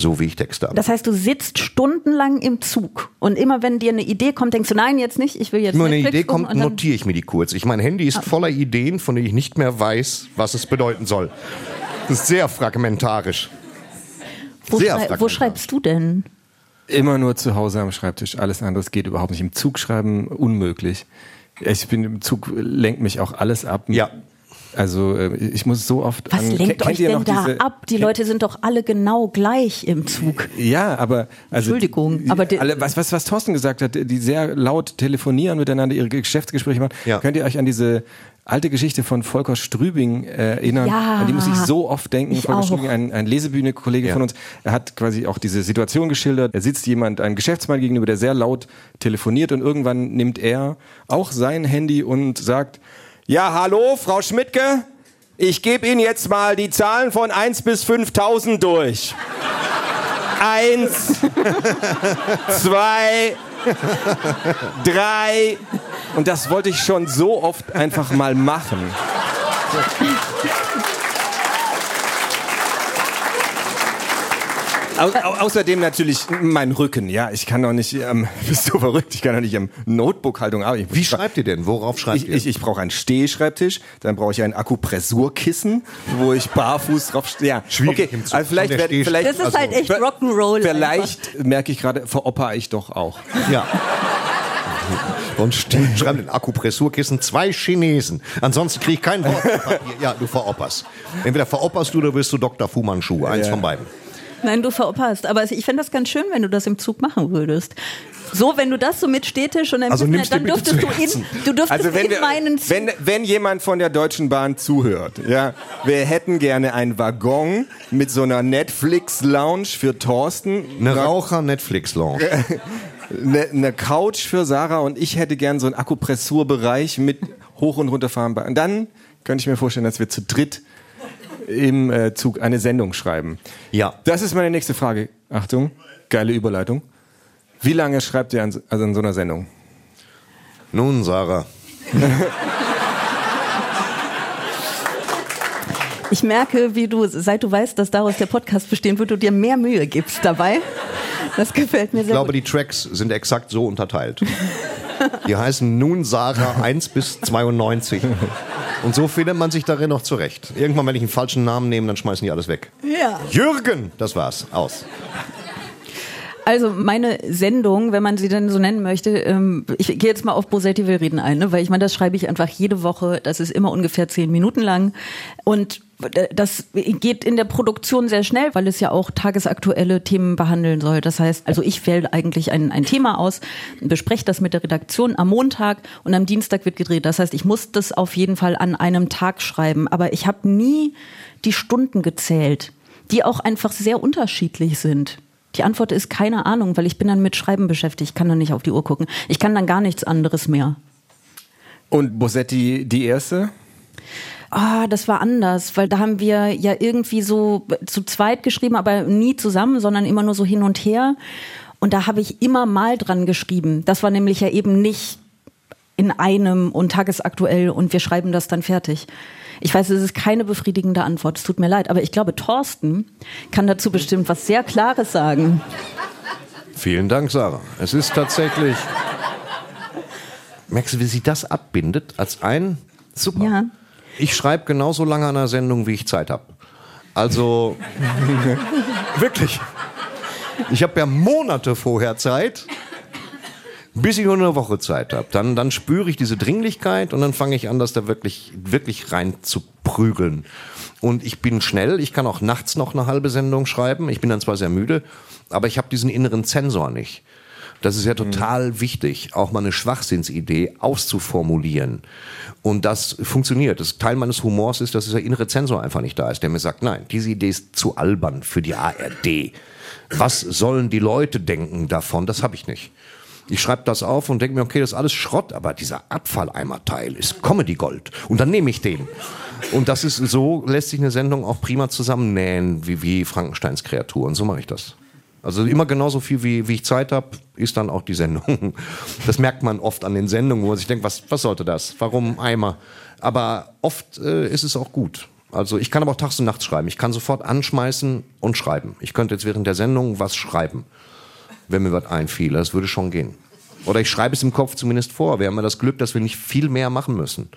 So wie ich Texte habe. Das heißt, du sitzt stundenlang im Zug und immer wenn dir eine Idee kommt, denkst du, nein, jetzt nicht, ich will jetzt Wenn mir eine Idee kommt, notiere ich mir die kurz. Ich mein Handy ist voller Ideen, von denen ich nicht mehr weiß, was es bedeuten soll. Das ist sehr fragmentarisch. wo, sehr schrei wo fragmentar. schreibst du denn? Immer nur zu Hause am Schreibtisch. Alles andere geht überhaupt nicht. Im Zug schreiben unmöglich. Ich bin im Zug lenkt mich auch alles ab. Ja. Also äh, ich muss so oft. Was an, lenkt euch ihr denn da diese- ab? Die Leute sind doch alle genau gleich im Zug. Ja, aber also Entschuldigung, die, aber die- alle, was, was was Thorsten gesagt hat, die sehr laut telefonieren miteinander ihre Geschäftsgespräche machen. Ja. Könnt ihr euch an diese alte Geschichte von Volker Strübing äh, erinnern? Ja. An die muss ich so oft denken. Ich Volker auch. Strübing, ein, ein Lesebühne-Kollege Ja. von uns, er hat quasi auch diese Situation geschildert. Er sitzt jemand, ein Geschäftsmann gegenüber, der sehr laut telefoniert und irgendwann nimmt er auch sein Handy und sagt, ja, hallo, Frau Schmidtke, ich gebe Ihnen jetzt mal die Zahlen von 1 bis 5000 durch. Eins, zwei, drei. Und das wollte ich schon so oft einfach mal machen. Au au außerdem natürlich mein Rücken, ja. Ich kann doch nicht, ähm, bist du verrückt, ich kann doch nicht am Notebook-Haltung arbeiten. Wie schreibt ihr denn? Worauf schreibt Ich, ihr? ich, ich brauche einen Stehschreibtisch, dann brauche ich ein Akupressurkissen, wo ich barfuß drauf stehe. Ja, Schwierig okay. im Zug Also vielleicht, Steh- vielleicht Das ist Also, halt echt Rock'n'Roll. Vielleicht merke ich gerade, veropper ich doch auch. ja. Und stehen, schreiben den Akupressurkissen zwei Chinesen. Ansonsten kriege ich kein Wort. Ja, du veropperst. Entweder veropperst du oder wirst du Dr. Fu Manchu. Eins Ja. von beiden. Nein, du veropperst. Aber ich fände das ganz schön, wenn du das im Zug machen würdest. So, wenn du das so mit Städtisch und dann, Also nimmst dann dürftest du in, du dürftest Also wenn, in wir, meinen Zug. wenn, wenn jemand von der Deutschen Bahn zuhört, ja, wir hätten gerne einen Waggon mit so einer Netflix-Lounge für Thorsten, Eine Raucher-Netflix-Lounge. eine, eine Couch für Sarah und ich hätte gern so einen Akupressurbereich mit hoch und runterfahren. Und dann könnte ich mir vorstellen, dass wir zu dritt im äh, Zug eine Sendung schreiben. Ja. Das ist meine nächste Frage. Achtung, geile Überleitung. Wie lange schreibt ihr an, so- also an so einer Sendung? Nun, Sarah. Ich merke, wie du, seit du weißt, dass daraus der Podcast bestehen wird, du dir mehr Mühe gibst dabei. Das gefällt mir Ich sehr glaube, gut. die Tracks sind exakt so unterteilt. Die heißen nun Sarah 1 bis 92. Und so findet man sich darin noch zurecht. Irgendwann, wenn ich einen falschen Namen nehme, dann schmeißen die alles weg. Ja. Jürgen, das war's. Aus. Also meine Sendung, wenn man sie denn so nennen möchte, ähm, ich gehe jetzt mal auf Bosetti will reden ein, ne? weil ich meine, das schreibe ich einfach jede Woche. Das ist immer ungefähr zehn Minuten lang und äh, das geht in der Produktion sehr schnell, weil es ja auch tagesaktuelle Themen behandeln soll. Das heißt, also ich wähle eigentlich ein, ein Thema aus, bespreche das mit der Redaktion am Montag und am Dienstag wird gedreht. Das heißt, ich muss das auf jeden Fall an einem Tag schreiben, aber ich habe nie die Stunden gezählt, die auch einfach sehr unterschiedlich sind. Die Antwort ist keine Ahnung, weil ich bin dann mit Schreiben beschäftigt. Ich kann dann nicht auf die Uhr gucken. Ich kann dann gar nichts anderes mehr. Und Bosetti die erste? Ah, das war anders, weil da haben wir ja irgendwie so zu zweit geschrieben, aber nie zusammen, sondern immer nur so hin und her. Und da habe ich immer mal dran geschrieben. Das war nämlich ja eben nicht in einem und tagesaktuell und wir schreiben das dann fertig. Ich weiß, es ist keine befriedigende Antwort. Es tut mir leid, aber ich glaube, Thorsten kann dazu bestimmt was sehr Klares sagen. Vielen Dank, Sarah. Es ist tatsächlich. Merkst du, wie sie das abbindet? Als ein. Super. Ja. Ich schreibe genauso lange an einer Sendung, wie ich Zeit habe. Also. wirklich. Ich habe ja Monate vorher Zeit, bis ich nur eine Woche Zeit habe. Dann, dann spüre ich diese Dringlichkeit und dann fange ich an, das da wirklich, wirklich rein zu prügeln. Und ich bin schnell, ich kann auch nachts noch eine halbe Sendung schreiben. Ich bin dann zwar sehr müde, aber ich habe diesen inneren Zensor nicht. Das ist ja total wichtig, auch mal eine Schwachsinnsidee auszuformulieren. Und das funktioniert. Das Teil meines Humors ist, dass dieser innere Zensor einfach nicht da ist, der mir sagt, nein, diese Idee ist zu albern für die ARD. Was sollen die Leute denken davon? Das habe ich nicht. Ich schreibe das auf und denke mir, okay, das ist alles Schrott, aber dieser Abfalleimerteil ist Comedy Gold. Und dann nehme ich den. Und das ist so, lässt sich eine Sendung auch prima zusammennähen, wie, wie Frankensteins Kreatur. Und so mache ich das. Also immer genauso viel, wie, wie ich Zeit habe, ist dann auch die Sendung. Das merkt man oft an den Sendungen, wo man sich denkt, was, was sollte das? Warum Eimer? Aber oft äh, ist es auch gut. Also ich kann aber auch tags und nachts schreiben. Ich kann sofort anschmeißen und schreiben. Ich könnte jetzt während der Sendung was schreiben, wenn mir was einfiel. Das würde schon gehen. Oder ich schreibe es im Kopf zumindest vor. Wir haben ja das Glück, dass wir nicht viel mehr machen müssen.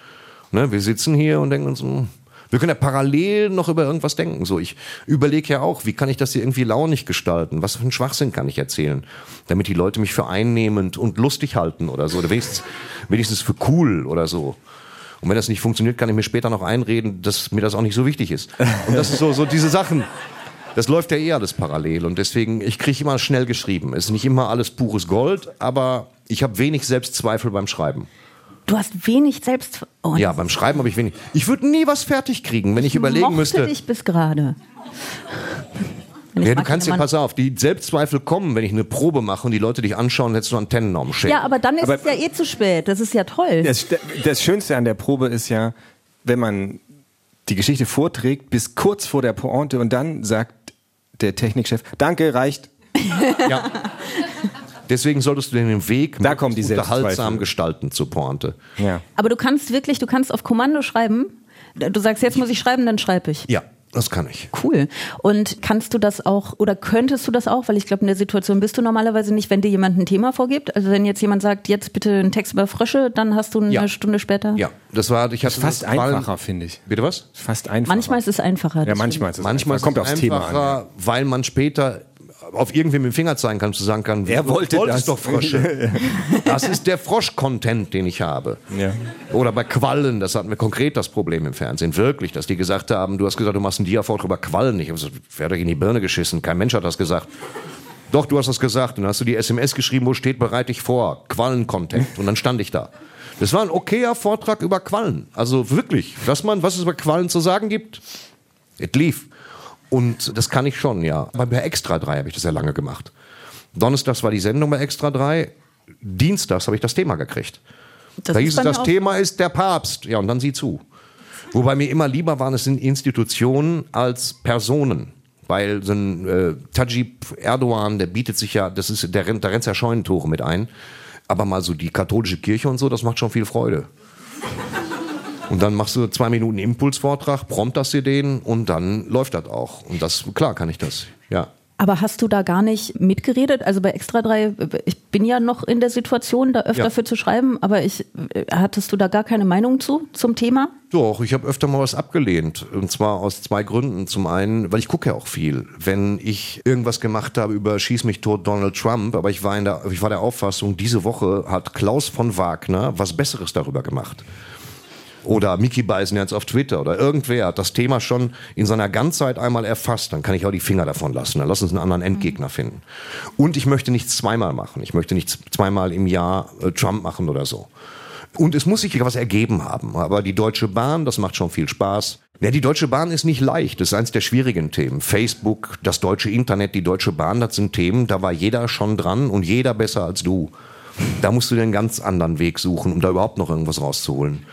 Ne? Wir sitzen hier und denken uns, hm, wir können ja parallel noch über irgendwas denken. So, ich überlege ja auch, wie kann ich das hier irgendwie launig gestalten? Was für einen Schwachsinn kann ich erzählen, damit die Leute mich für einnehmend und lustig halten oder so, oder wenigstens, wenigstens für cool oder so. Und wenn das nicht funktioniert, kann ich mir später noch einreden, dass mir das auch nicht so wichtig ist. Und das ist so, so diese Sachen. Das läuft ja eh alles parallel und deswegen, ich kriege immer schnell geschrieben. Es ist nicht immer alles pures Gold, aber ich habe wenig Selbstzweifel beim Schreiben. Du hast wenig selbst. Oh, Ja, beim Schreiben habe ich wenig. Ich würde nie was fertig kriegen, wenn ich überlegen mochte müsste. dich bis gerade. Ich Ja, du kannst ja, pass auf, die Selbstzweifel kommen, wenn ich eine Probe mache und die Leute dich anschauen, hättest du Antennen auf dem Schädel. Ja, aber dann ist Aber- es ja eh zu spät. Das ist ja toll. Das, das Schönste an der Probe ist ja, wenn man die Geschichte vorträgt bis kurz vor der Pointe und dann sagt der Technikchef, danke, reicht. Ja. Deswegen solltest du den Weg Da kommen die unterhaltsam gestalten zur Pointe. Ja. Aber du kannst wirklich, du kannst auf Kommando schreiben. Du sagst, jetzt muss ich schreiben, dann schreibe ich. Ja, das kann ich. Cool. Und kannst du das auch, oder könntest du das auch, weil ich glaube, in der Situation bist du normalerweise nicht, wenn dir jemand ein Thema vorgibt. Also wenn jetzt jemand sagt, jetzt bitte einen Text über Frösche, dann hast du eine Ja. Stunde später. Ja, das war, ich hatte Fast einfacher, finde ich. Bitte was? Fast einfacher. Manchmal ist es einfacher. ja, manchmal ist es Manchmal einfacher. kommt ist es aufs Thema einfacher, an. weil man später auf irgendwem mit dem Finger zeigen kann, zu sagen kann, Wer wollte das? doch Frösche. das ist der Frosch-Content, den ich habe. Ja. Oder bei Quallen, das hatten wir konkret das Problem im Fernsehen, wirklich, dass die gesagt haben, du hast gesagt, du machst einen Dia-Vortrag über Quallen. Ich habe gesagt, wer hat euch in die Birne geschissen? Kein Mensch hat das gesagt. Doch, du hast das gesagt. Und dann hast du die SMS geschrieben, wo steht, bereite dich vor, Quallen-Content. Und dann stand ich da. Das war ein okayer Vortrag über Quallen. Also wirklich, dass man, was es über Quallen zu sagen gibt, es lief. Und das kann ich schon, ja. Aber bei Extra 3 habe ich das ja lange gemacht. Donnerstags war die Sendung bei Extra 3. Dienstags habe ich das Thema gekriegt. Das da hieß es, das Thema ist der Papst. Ja, und dann sieh zu. Wobei mir immer lieber waren es in Institutionen als Personen. Weil so ein äh, Tajib Erdogan, der bietet sich ja, das ist, der rennt, da rennt ja Scheunentore mit ein. Aber mal so die katholische Kirche und so, das macht schon viel Freude. Und dann machst du zwei Minuten Impulsvortrag, prompterst dir den und dann läuft das auch. Und das, klar kann ich das, ja. Aber hast du da gar nicht mitgeredet? Also bei Extra 3, ich bin ja noch in der Situation, da öfter Ja. für zu schreiben, aber ich, äh, hattest du da gar keine Meinung zu, zum Thema? Doch, ich habe öfter mal was abgelehnt. Und zwar aus zwei Gründen. Zum einen, weil ich gucke ja auch viel. Wenn ich irgendwas gemacht habe über Schieß mich tot Donald Trump, aber ich war, in der, ich war der Auffassung, diese Woche hat Klaus von Wagner was Besseres darüber gemacht. Oder Mickey Beisenherz auf Twitter oder irgendwer hat das Thema schon in seiner Ganzheit einmal erfasst, dann kann ich auch die Finger davon lassen. Dann lass uns einen anderen Endgegner finden. Und ich möchte nichts zweimal machen. Ich möchte nicht zweimal im Jahr äh, Trump machen oder so. Und es muss sich was ergeben haben. Aber die Deutsche Bahn, das macht schon viel Spaß. Ja, die Deutsche Bahn ist nicht leicht. Das ist eins der schwierigen Themen. Facebook, das deutsche Internet, die Deutsche Bahn, das sind Themen, da war jeder schon dran und jeder besser als du. Da musst du dir einen ganz anderen Weg suchen, um da überhaupt noch irgendwas rauszuholen.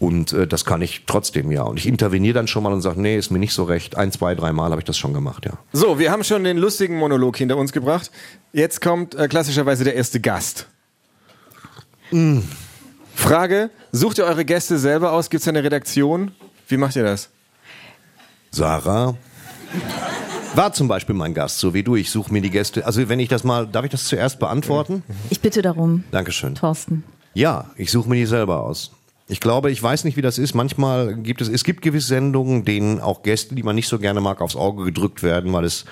Und äh, das kann ich trotzdem, ja. Und ich interveniere dann schon mal und sage, nee, ist mir nicht so recht. Ein, zwei, drei Mal habe ich das schon gemacht, ja. So, wir haben schon den lustigen Monolog hinter uns gebracht. Jetzt kommt äh, klassischerweise der erste Gast. Frage: Sucht ihr eure Gäste selber aus? Gibt es eine Redaktion? Wie macht ihr das? Sarah war zum Beispiel mein Gast, so wie du. Ich suche mir die Gäste. Also wenn ich das mal, darf ich das zuerst beantworten? Ich bitte darum, Dankeschön. Thorsten. Ja, ich suche mir die selber aus. Ich glaube, ich weiß nicht, wie das ist. Manchmal gibt es, es gibt gewisse Sendungen, denen auch Gäste, die man nicht so gerne mag, aufs Auge gedrückt werden, weil es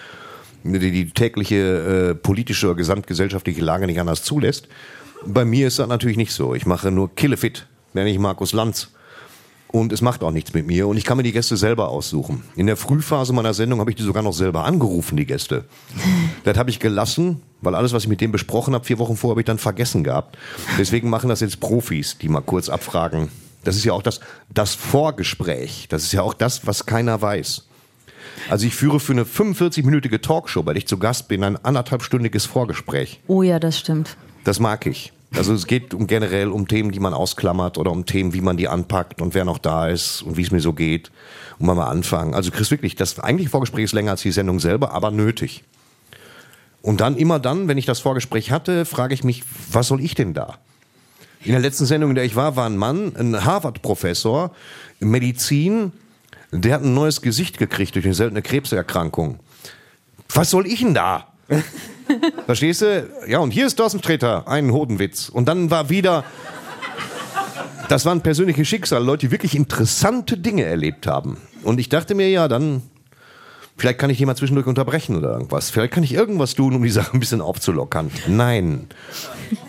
die, die tägliche äh, politische oder gesamtgesellschaftliche Lage nicht anders zulässt. Bei mir ist das natürlich nicht so. Ich mache nur Killefit, nenne ich Markus Lanz. Und es macht auch nichts mit mir. Und ich kann mir die Gäste selber aussuchen. In der Frühphase meiner Sendung habe ich die sogar noch selber angerufen, die Gäste. Das habe ich gelassen, weil alles, was ich mit denen besprochen habe, vier Wochen vorher, habe ich dann vergessen gehabt. Deswegen machen das jetzt Profis, die mal kurz abfragen. Das ist ja auch das, das Vorgespräch. Das ist ja auch das, was keiner weiß. Also ich führe für eine 45-minütige Talkshow, weil ich zu Gast bin, ein anderthalbstündiges Vorgespräch. Oh ja, das stimmt. Das mag ich. Also es geht um generell um Themen, die man ausklammert oder um Themen, wie man die anpackt und wer noch da ist und wie es mir so geht. Und mal mal anfangen. Also Chris wirklich, das eigentliche Vorgespräch ist länger als die Sendung selber, aber nötig. Und dann immer dann, wenn ich das Vorgespräch hatte, frage ich mich, was soll ich denn da? In der letzten Sendung, in der ich war, war ein Mann, ein Harvard-Professor, Medizin, der hat ein neues Gesicht gekriegt durch eine seltene Krebserkrankung. Was soll ich denn da? Verstehst du? Ja, und hier ist Thorsten Sträter, ein Hodenwitz. Und dann war wieder, das waren persönliche Schicksale, Leute, die wirklich interessante Dinge erlebt haben. Und ich dachte mir, ja, dann, vielleicht kann ich mal zwischendurch unterbrechen oder irgendwas. Vielleicht kann ich irgendwas tun, um die Sache ein bisschen aufzulockern. Nein.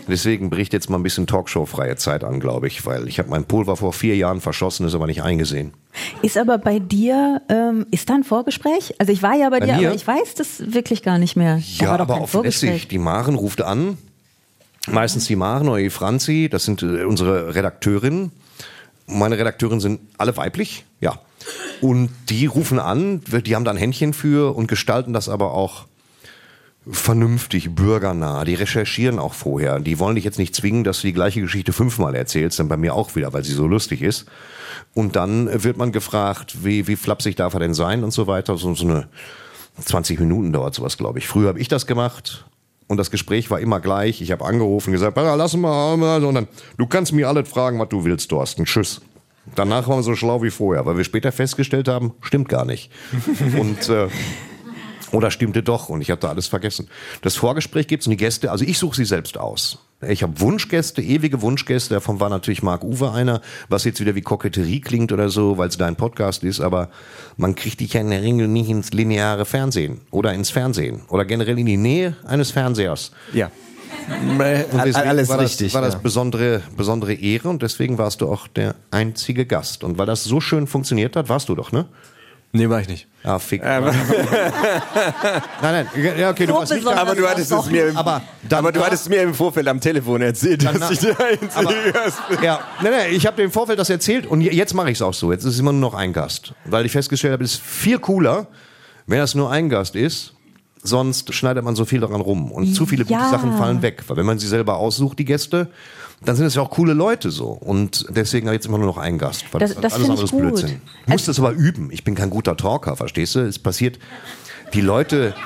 Deswegen bricht jetzt mal ein bisschen Talkshow-freie Zeit an, glaube ich, weil ich habe mein Pulver vor vier Jahren verschossen, ist aber nicht eingesehen. Ist aber bei dir, ähm, ist da ein Vorgespräch? Also ich war ja bei, Bei dir, mir? aber ich weiß das wirklich gar nicht mehr. Ja, aber auch lässig. Die Maren ruft an. Meistens die Maren oder die Franzi, das sind äh, unsere Redakteurinnen. Meine Redakteurinnen sind alle weiblich, ja. Und die rufen an, die haben da ein Händchen für und gestalten das aber auch vernünftig, bürgernah. Die recherchieren auch vorher. Die wollen dich jetzt nicht zwingen, dass du die gleiche Geschichte fünfmal erzählst, dann bei mir auch wieder, weil sie so lustig ist. Und dann wird man gefragt, wie, wie flapsig darf er denn sein und so weiter. So, so eine 20 Minuten dauert sowas, glaube ich. Früher habe ich das gemacht und das Gespräch war immer gleich. Ich habe angerufen, gesagt, "Ja, lass mal", und dann, du kannst mir alles fragen, was du willst, Thorsten. Tschüss. Danach waren wir so schlau wie vorher, weil wir später festgestellt haben, stimmt gar nicht. und äh, oder stimmte doch und ich habe da alles vergessen. Das Vorgespräch gibt's und die Gäste, also ich suche sie selbst aus. Ich habe Wunschgäste, ewige Wunschgäste. Davon war natürlich Marc Uwe einer, was jetzt wieder wie Koketterie klingt oder so, weil es dein Podcast ist. Aber man kriegt dich ja in der Regel nicht ins lineare Fernsehen oder ins Fernsehen oder generell in die Nähe eines Fernsehers. Ja. Und deswegen Alles war das, richtig. war das ja. besondere, besondere Ehre und deswegen warst du auch der einzige Gast. Und weil das so schön funktioniert hat, warst du doch, ne? Nee, war ich nicht. Ah, fick. Ähm, nein, nein, ja, okay, du warst nicht aber du hattest es mir, im, Aber dann aber du hattest mir im Vorfeld am Telefon erzählt, dass Danach- ich der einzige bin. Ja, nein, nein, ich habe dir im Vorfeld das erzählt und je- jetzt mache ich es auch so. Jetzt ist immer nur noch ein Gast. Weil ich festgestellt habe, es ist viel cooler, wenn das nur ein Gast ist. Sonst schneidet man so viel daran rum. Und zu viele gute Ja. Sachen fallen weg. Weil wenn man sie selber aussucht, die Gäste, dann sind es ja auch coole Leute so. Und deswegen habe ich jetzt immer nur noch einen Gast. Weil Das- das find ich gut. Ich muss das aber üben. Ich bin kein guter Talker, verstehst du? Es passiert, die Leute...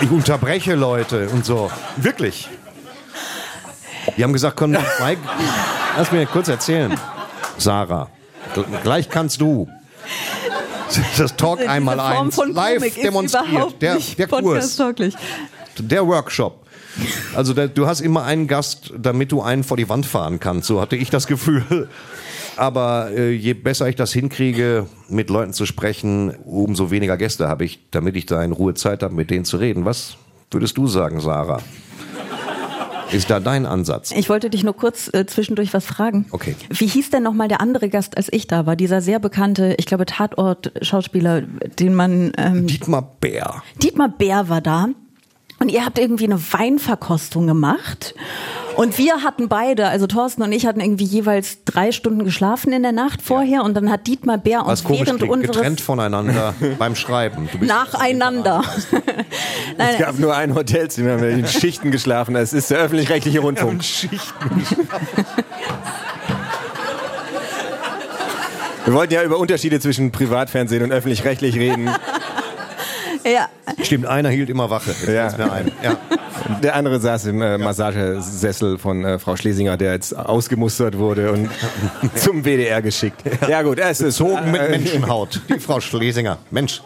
Ich unterbreche Leute und so. Wirklich. Die haben gesagt, komm, Mike, lass mir kurz erzählen. Sarah, gl- gleich kannst du. Das Talk Diese einmal eins live demonstriert. Der, der Kurs, der Workshop. Also der, du hast immer einen Gast, damit du einen vor die Wand fahren kannst. So hatte ich das Gefühl. Aber äh, je besser ich das hinkriege, mit Leuten zu sprechen, umso weniger Gäste habe ich, damit ich da in Ruhe Zeit habe, mit denen zu reden. Was würdest du sagen, Sarah? Ist da dein Ansatz? Ich wollte dich nur kurz äh, zwischendurch was fragen. Okay. Wie hieß denn nochmal der andere Gast, als ich da war? Dieser sehr bekannte, ich glaube, Tatort-Schauspieler, den man... Ähm, Dietmar Bär. Dietmar Bär war da. Und ihr habt irgendwie eine Weinverkostung gemacht. Und wir hatten beide, also Thorsten und ich hatten irgendwie jeweils drei Stunden geschlafen in der Nacht vorher. Und dann hat Dietmar Bär uns Was komisch während klingt, unseres... getrennt voneinander beim Schreiben. Du bist Nacheinander. Nein, Es gab nur ein Hotelzimmer, wir haben in Schichten geschlafen. Das ist der öffentlich-rechtliche Rundfunk. Wir wollten ja über Unterschiede zwischen Privatfernsehen und öffentlich-rechtlich reden. Ja. Stimmt, einer hielt immer Wache. Ja. ein. Ja. Der andere saß im äh, Massagesessel von äh, Frau Schlesinger, der jetzt ausgemustert wurde und zum WDR geschickt. Ja, gut, es ist Zogen mit äh, Menschenhaut. Die Frau Schlesinger. Mensch,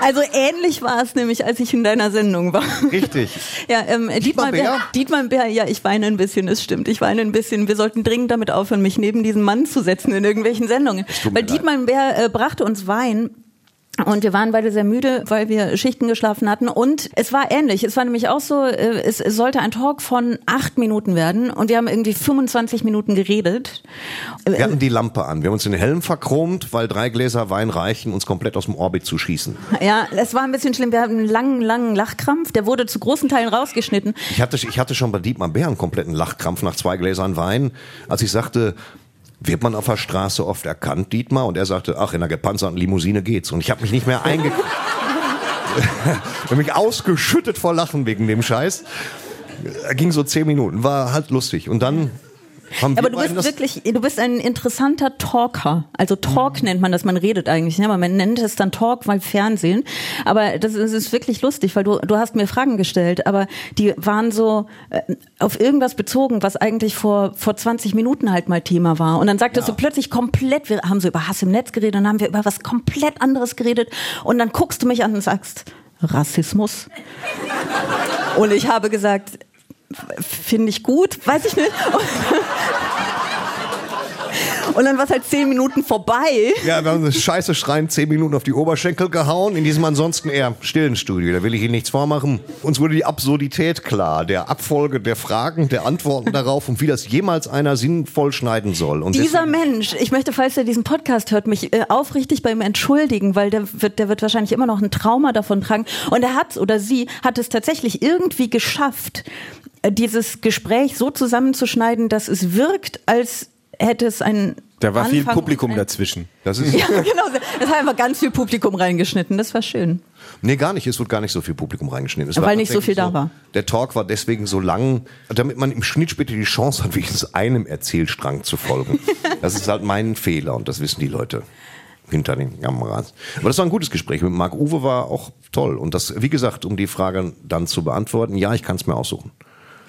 Also ähnlich war es nämlich, als ich in deiner Sendung war. richtig. Ja, ähm, Dietmar, Bär? Bär. Dietmar Bär, ja, ich weine ein bisschen, es stimmt. Ich weine ein bisschen. Wir sollten dringend damit aufhören, mich neben diesen Mann zu setzen in irgendwelchen Sendungen. Weil leid. Dietmar Bär äh, brachte uns Wein. Und wir waren beide sehr müde, weil wir Schichten geschlafen hatten. Und es war ähnlich. Es war nämlich auch so, äh, es, es sollte ein Talk von acht Minuten werden. Und wir haben irgendwie 25 Minuten geredet. Wir hatten die Lampe an. Wir haben uns den Helm verchromt, weil drei Gläser Wein reichen, uns komplett aus dem Orbit zu schießen. Ja, es war ein bisschen schlimm. Wir hatten einen langen, langen Lachkrampf. Der wurde zu großen Teilen rausgeschnitten. Ich hatte, ich hatte schon bei Dietmar Bär einen kompletten Lachkrampf nach zwei Gläsern Wein, als ich sagte, wird man auf der Straße oft erkannt, Dietmar? Und er sagte, ach, in einer gepanzerten Limousine geht's. Und ich habe mich nicht mehr einge... ich mich ausgeschüttet vor Lachen wegen dem Scheiß. Er ging so zehn Minuten, war halt lustig. Und dann haben Aber du bist wirklich, du bist ein interessanter Talker. Also Talk nennt man das, man redet eigentlich, ne? aber man nennt es dann Talk, weil Fernsehen. Aber das ist, ist wirklich lustig, weil du, du hast mir Fragen gestellt, aber die waren so äh, auf irgendwas bezogen, was eigentlich vor, vor 20 Minuten halt mal Thema war. Und dann sagtest du plötzlich komplett, wir haben so über Hass im Netz geredet, dann haben wir über was komplett anderes geredet. Und dann guckst du mich an und sagst, Rassismus. Und ich habe gesagt, finde ich gut, weiß ich nicht. Und dann war es halt zehn Minuten vorbei. Ja, wir haben das scheiße Schreien zehn Minuten auf die Oberschenkel gehauen, in diesem ansonsten eher stillen Studio. Da will ich Ihnen nichts vormachen. Uns wurde die Absurdität klar, der Abfolge der Fragen, der Antworten darauf und wie das jemals einer sinnvoll schneiden soll. Und Dieser Mensch, ich möchte, falls er diesen Podcast hört, mich äh, aufrichtig bei ihm entschuldigen, weil der wird, der wird wahrscheinlich immer noch ein Trauma davon tragen. Und er hat oder sie hat es tatsächlich irgendwie geschafft, äh, dieses Gespräch so zusammenzuschneiden, dass es wirkt, als hätte es ein Da war viel Anfang Publikum und ein- dazwischen. Das ist, Ja, genau. Es hat einfach ganz viel Publikum reingeschnitten. Das war schön. nee, gar nicht. Es wurde gar nicht so viel Publikum reingeschnitten. Es Weil war nicht so viel da war. Der Talk war deswegen so lang, damit man im Schnitt später die Chance hat, wenigstens einem Erzählstrang zu folgen. das ist halt mein Fehler und das wissen die Leute hinter den Kameras. Aber das war ein gutes Gespräch. Mit Marc Uwe war auch toll. Und das, wie gesagt, um die Frage dann zu beantworten, ja, ich kann es mir aussuchen.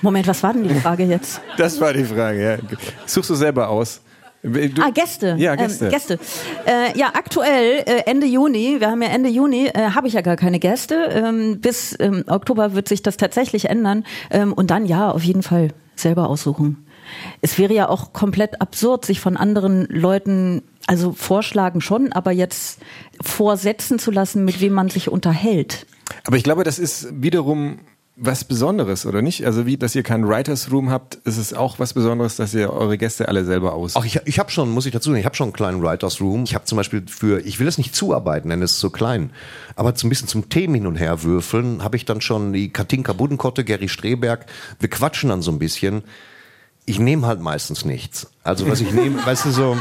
Moment, was war denn die Frage jetzt? Das war die Frage, ja. Suchst du selber aus? Du, ah, Gäste. Ja, Gäste. Ähm, Gäste. Äh, ja, aktuell, äh, Ende Juni, wir haben ja Ende Juni, äh, habe ich ja gar keine Gäste. Ähm, bis ähm, Oktober wird sich das tatsächlich ändern. Ähm, und dann, ja, auf jeden Fall selber aussuchen. Es wäre ja auch komplett absurd, sich von anderen Leuten, also vorschlagen schon, aber jetzt vorsetzen zu lassen, mit wem man sich unterhält. Aber ich glaube, das ist wiederum was Besonderes, oder nicht? Also wie, dass ihr keinen Writers Room habt, ist es auch was Besonderes, dass ihr eure Gäste alle selber aus. Ach, ich, ich habe schon, muss ich dazu sagen, ich habe schon einen kleinen Writers Room. Ich habe zum Beispiel für, ich will es nicht zuarbeiten, denn es ist so klein, aber ein bisschen zum Themen hin und her würfeln, habe ich dann schon die Katinka Buddenkotte, Gary Streberg. Wir quatschen dann so ein bisschen. Ich nehme halt meistens nichts. Also was ich nehme, weißt du so.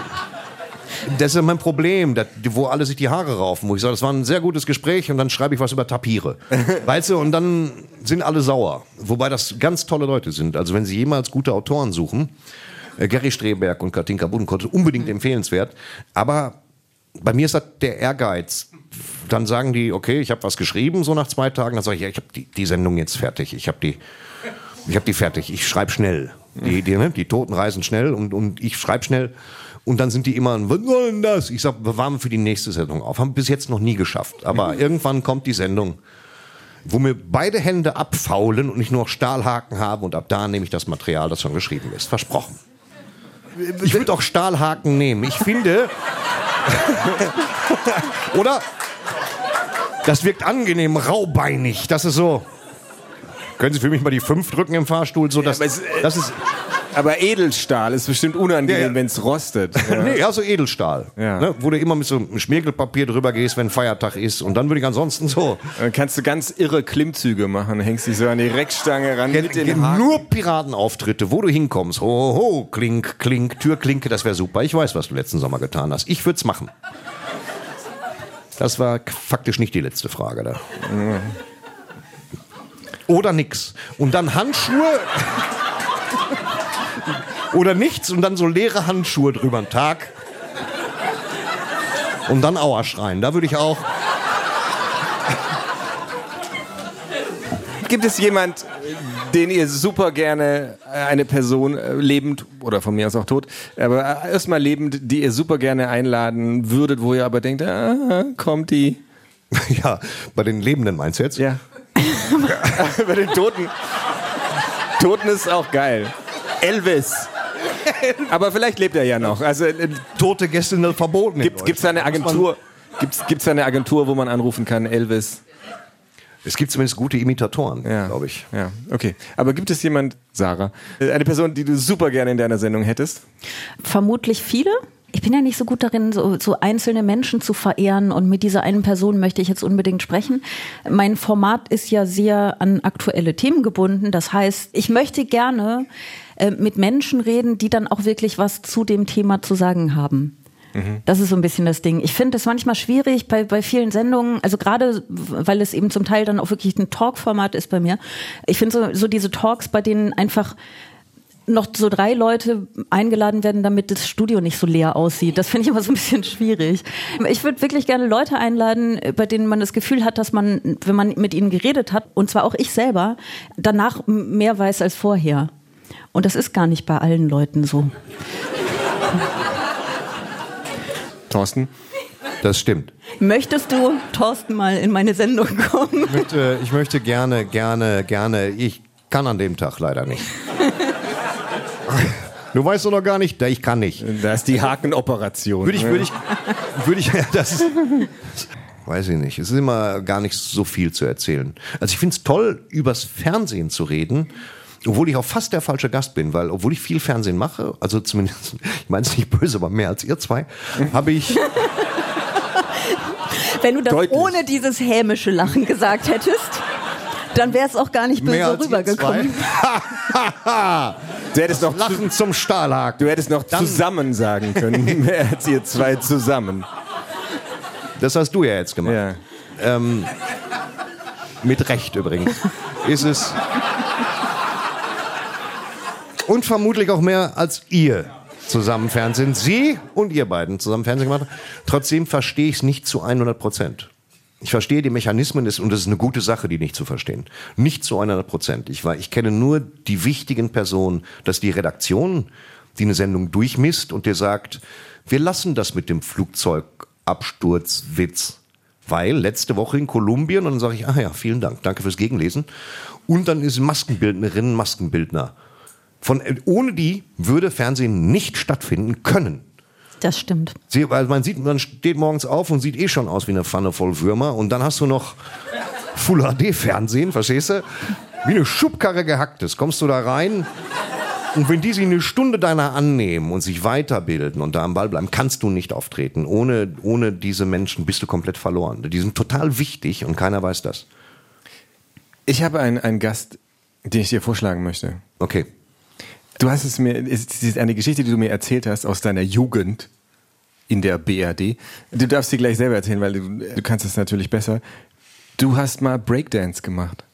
Das ist mein Problem, das, wo alle sich die Haare raufen, wo ich sage, das war ein sehr gutes Gespräch und dann schreibe ich was über Tapire. weißt du, und dann sind alle sauer. Wobei das ganz tolle Leute sind. Also wenn Sie jemals gute Autoren suchen, äh, Gary Streberg und Katinka Buddenkotte, unbedingt empfehlenswert. Aber bei mir ist das der Ehrgeiz. Dann sagen die, okay, ich habe was geschrieben, so nach zwei Tagen. Dann sage ich, ja, ich habe die, die Sendung jetzt fertig. Ich habe die, ich habe die fertig. Ich schreibe schnell. Die, die, ne? die Toten reisen schnell und, und ich schreibe schnell. Und dann sind die immer, was soll denn das? Ich sag, bewahren wir für die nächste Sendung auf. Haben wir bis jetzt noch nie geschafft. Aber irgendwann kommt die Sendung, wo mir beide Hände abfaulen und ich nur noch Stahlhaken habe und ab da nehme ich das Material, das schon geschrieben ist. Versprochen. Ich würde auch Stahlhaken nehmen. Ich finde. Oder? Das wirkt angenehm, raubeinig. Das ist so. Können Sie für mich mal die fünf drücken im Fahrstuhl? So, dass, aber es- das ist. Aber Edelstahl ist bestimmt unangenehm, Ja, ja. wenn es rostet. Ja. Nee, ja, so Edelstahl. Ja. Ne, wo du immer mit so einem Schmirgelpapier drüber gehst, wenn Feiertag ist. Und dann würde ich ansonsten so. Dann kannst du ganz irre Klimmzüge machen, hängst dich so an die Reckstange ran mit den Haken. Nur Piratenauftritte, wo du hinkommst. Ho, ho, ho, klink, klink, Türklinke, das wäre super. Ich weiß, was du letzten Sommer getan hast. Ich würde es machen. Das war faktisch nicht die letzte Frage da. Oder nix. Und dann Handschuhe. Oder nichts und dann so leere Handschuhe drüber einen Tag. Und dann Aua schreien. Da würde ich auch. Gibt es jemand, den ihr super gerne, äh, eine Person äh, lebend oder von mir aus auch tot, aber äh, erstmal lebend, die ihr super gerne einladen würdet, wo ihr aber denkt, ah, kommt die. Ja, bei den Lebenden meinst du jetzt? Ja. Bei den Toten. Toten ist auch geil. Elvis. Aber vielleicht lebt er ja noch. Also äh, Tote Gäste sind verboten. in gibt es da eine. Agentur? Gibt's, gibt's da eine Agentur, wo man anrufen kann, Elvis? Es gibt zumindest gute Imitatoren, Ja, glaube ich. Ja, okay. Aber gibt es jemand, Sarah, äh, eine Person, die du super gerne in deiner Sendung hättest? Vermutlich viele. Ich bin ja nicht so gut darin, so, so einzelne Menschen zu verehren und mit dieser einen Person möchte ich jetzt unbedingt sprechen. Mein Format ist ja sehr an aktuelle Themen gebunden. Das heißt, ich möchte gerne äh, mit Menschen reden, die dann auch wirklich was zu dem Thema zu sagen haben. Das ist so ein bisschen das Ding. Ich finde es manchmal schwierig bei, bei vielen Sendungen, also gerade weil es eben zum Teil dann auch wirklich ein Talk-Format ist bei mir. Ich finde so, so diese Talks, bei denen einfach noch so drei Leute eingeladen werden, damit das Studio nicht so leer aussieht. Das finde ich immer so ein bisschen schwierig. Ich würde wirklich gerne Leute einladen, bei denen man das Gefühl hat, dass man, wenn man mit ihnen geredet hat, und zwar auch ich selber, danach mehr weiß als vorher. Und das ist gar nicht bei allen Leuten so. Thorsten? Das stimmt. Möchtest du, Thorsten, mal in meine Sendung kommen? Ich möchte, ich möchte gerne, gerne, gerne. Ich kann an dem Tag leider nicht. Du weißt doch noch gar nicht, ich kann nicht. Da ist die Hakenoperation. Würde ich, würde ich, würde ich, ja, das ist, weiß ich nicht. Es ist immer gar nicht so viel zu erzählen. Also ich finde es toll, übers Fernsehen zu reden. Obwohl ich auch fast der falsche Gast bin, weil obwohl ich viel Fernsehen mache, also zumindest, ich meine es nicht böse, aber mehr als ihr zwei, habe ich, Wenn du das Deutlich. ohne dieses hämische Lachen gesagt hättest, dann wäre es auch gar nicht mehr böse rübergekommen. Du hättest noch, zu, Lachen zum Stahlhaken. du hättest noch zusammen sagen können, mehr als ihr zwei zusammen. Das hast du ja jetzt gemacht. Ja. Mit Recht übrigens. Ist es. Und vermutlich auch mehr als ihr zusammen Fernsehen. Sie und ihr beiden zusammen Fernsehen gemacht haben. Trotzdem verstehe ich es nicht zu 100 Prozent. Ich verstehe die Mechanismen des, und das ist eine gute Sache, die nicht zu verstehen. Nicht zu 100 Prozent. Ich, ich kenne nur die wichtigen Personen, dass die Redaktion, die eine Sendung durchmisst und dir sagt, wir lassen das mit dem Flugzeugabsturzwitz. Weil letzte Woche in Kolumbien, und dann sage ich, ah ja, vielen Dank, danke fürs Gegenlesen. Und dann ist Maskenbildnerin, Maskenbildner. Von, ohne die würde Fernsehen nicht stattfinden können. Das stimmt. Sie, weil man sieht, man steht morgens auf und sieht eh schon aus wie eine Pfanne voll Würmer und dann hast du noch Full HD Fernsehen, verstehst du? Wie eine Schubkarre gehacktes. Kommst du da rein und wenn die sich eine Stunde deiner annehmen und sich weiterbilden und da am Ball bleiben, kannst du nicht auftreten. Ohne, ohne diese Menschen bist du komplett verloren. Die sind total wichtig und keiner weiß das. Ich habe einen, einen Gast, den ich dir vorschlagen möchte. Okay. Du hast es mir, es ist eine Geschichte, die du mir erzählt hast aus deiner Jugend in der BRD. Du darfst sie gleich selber erzählen, weil du, du kannst es natürlich besser. Du hast mal Breakdance gemacht.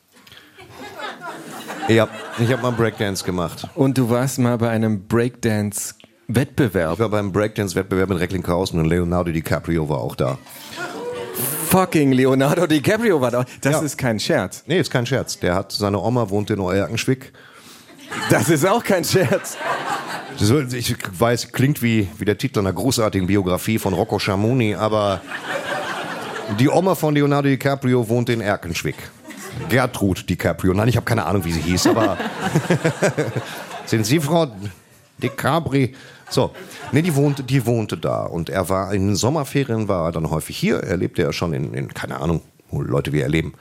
Ja, ich habe mal Breakdance gemacht. Und du warst mal bei einem Breakdance-Wettbewerb. Ich war beim Breakdance-Wettbewerb in Recklinghausen und Leonardo DiCaprio war auch da. Fucking Leonardo DiCaprio war da. Das Ja. ist kein Scherz. Nee, ist kein Scherz. Der hat, seine Oma wohnt in Euerkenschwick. Das ist auch kein Scherz. Ich weiß, klingt wie, wie der Titel einer großartigen Biografie von Rocco Schamoni, aber die Oma von Leonardo DiCaprio wohnt in Erkenschwick. Gertrud DiCaprio. Nein, ich habe keine Ahnung, wie sie hieß, aber sind Sie Frau DiCaprio? So, nee, die wohnte, die wohnte da und er war in Sommerferien war er dann häufig hier. Er lebte ja schon in, in keine Ahnung, wo Leute wie er leben,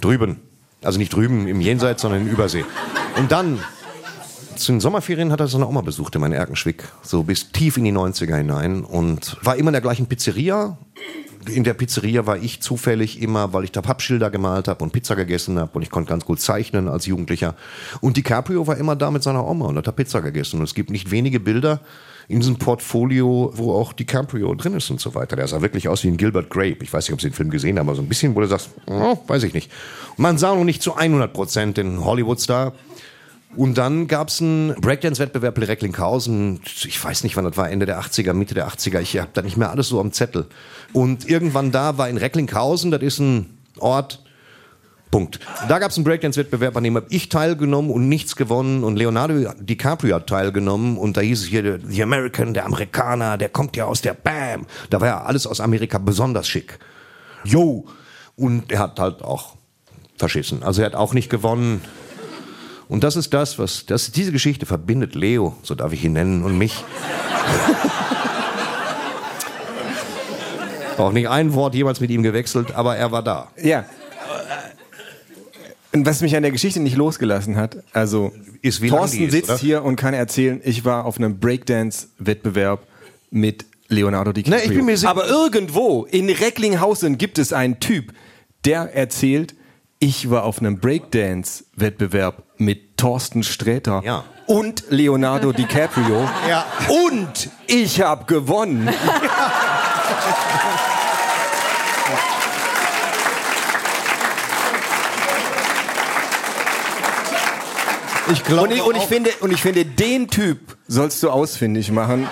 drüben. Also nicht drüben im Jenseits, sondern in Übersee. Und dann zu den Sommerferien hat er seine Oma besucht in meinem Erkenschwick, so bis tief in die 90er hinein und war immer in der gleichen Pizzeria. In der Pizzeria war ich zufällig immer, weil ich da Pappschilder gemalt habe und Pizza gegessen habe und ich konnte ganz gut zeichnen als Jugendlicher. Und DiCaprio war immer da mit seiner Oma und hat da Pizza gegessen. Und es gibt nicht wenige Bilder in diesem Portfolio, wo auch DiCaprio drin ist und so weiter. Der sah wirklich aus wie ein Gilbert Grape. Ich weiß nicht, ob Sie den Film gesehen haben, aber so ein bisschen, wo du sagst, oh, weiß ich nicht. Man sah noch nicht zu 100 Prozent den Hollywood-Star. Und dann gab's einen Breakdance-Wettbewerb in Recklinghausen. Ich weiß nicht, wann das war, Ende der 80er, Mitte der 80er. Ich habe da nicht mehr alles so am Zettel. Und irgendwann da war in Recklinghausen, das ist ein Ort, Punkt. Da gab's einen Breakdance-Wettbewerb, an dem habe ich teilgenommen und nichts gewonnen. Und Leonardo DiCaprio hat teilgenommen. Und da hieß es hier, The American, der Amerikaner, der kommt ja aus der Bam. Da war ja alles aus Amerika besonders schick. Yo! Und er hat halt auch verschissen. Also er hat auch nicht gewonnen. Und das ist das, was das, diese Geschichte verbindet Leo, so darf ich ihn nennen, und mich. Auch nicht ein Wort jemals mit ihm gewechselt, aber er war da. Ja. Und was mich an der Geschichte nicht losgelassen hat, also Ist, wie Thorsten ist, sitzt oder? hier und kann erzählen, ich war auf einem Breakdance-Wettbewerb mit Leonardo DiCaprio. Na, ich bin mir sicher- Aber irgendwo in Recklinghausen gibt es einen Typ, der erzählt, ich war auf einem Breakdance-Wettbewerb mit Thorsten Sträter Ja. und Leonardo DiCaprio Ja. und ich habe gewonnen. Ich glaube Und ich, und, ich finde, und ich finde, den Typ sollst du ausfindig machen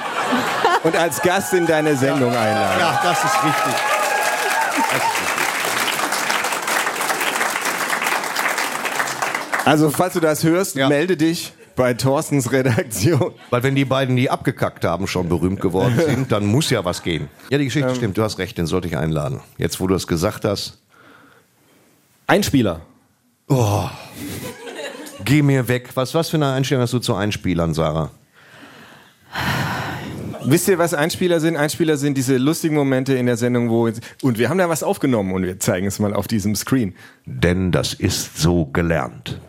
und als Gast in deine Sendung einladen. Ja, das ist richtig. Also, falls du das hörst, Ja. melde dich bei Thorstens Redaktion. Weil wenn die beiden, die abgekackt haben, schon berühmt geworden sind, dann muss ja was gehen. Ja, die Geschichte stimmt, du hast recht, den sollte ich einladen. Jetzt, wo du es gesagt hast, Einspieler. geh mir weg. Was, was für eine Einstellung hast du zu Einspielern, Sarah? Wisst ihr, was Einspieler sind? Einspieler sind diese lustigen Momente in der Sendung, wo und wir haben da was aufgenommen und wir zeigen es mal auf diesem Screen. Denn das ist so gelernt.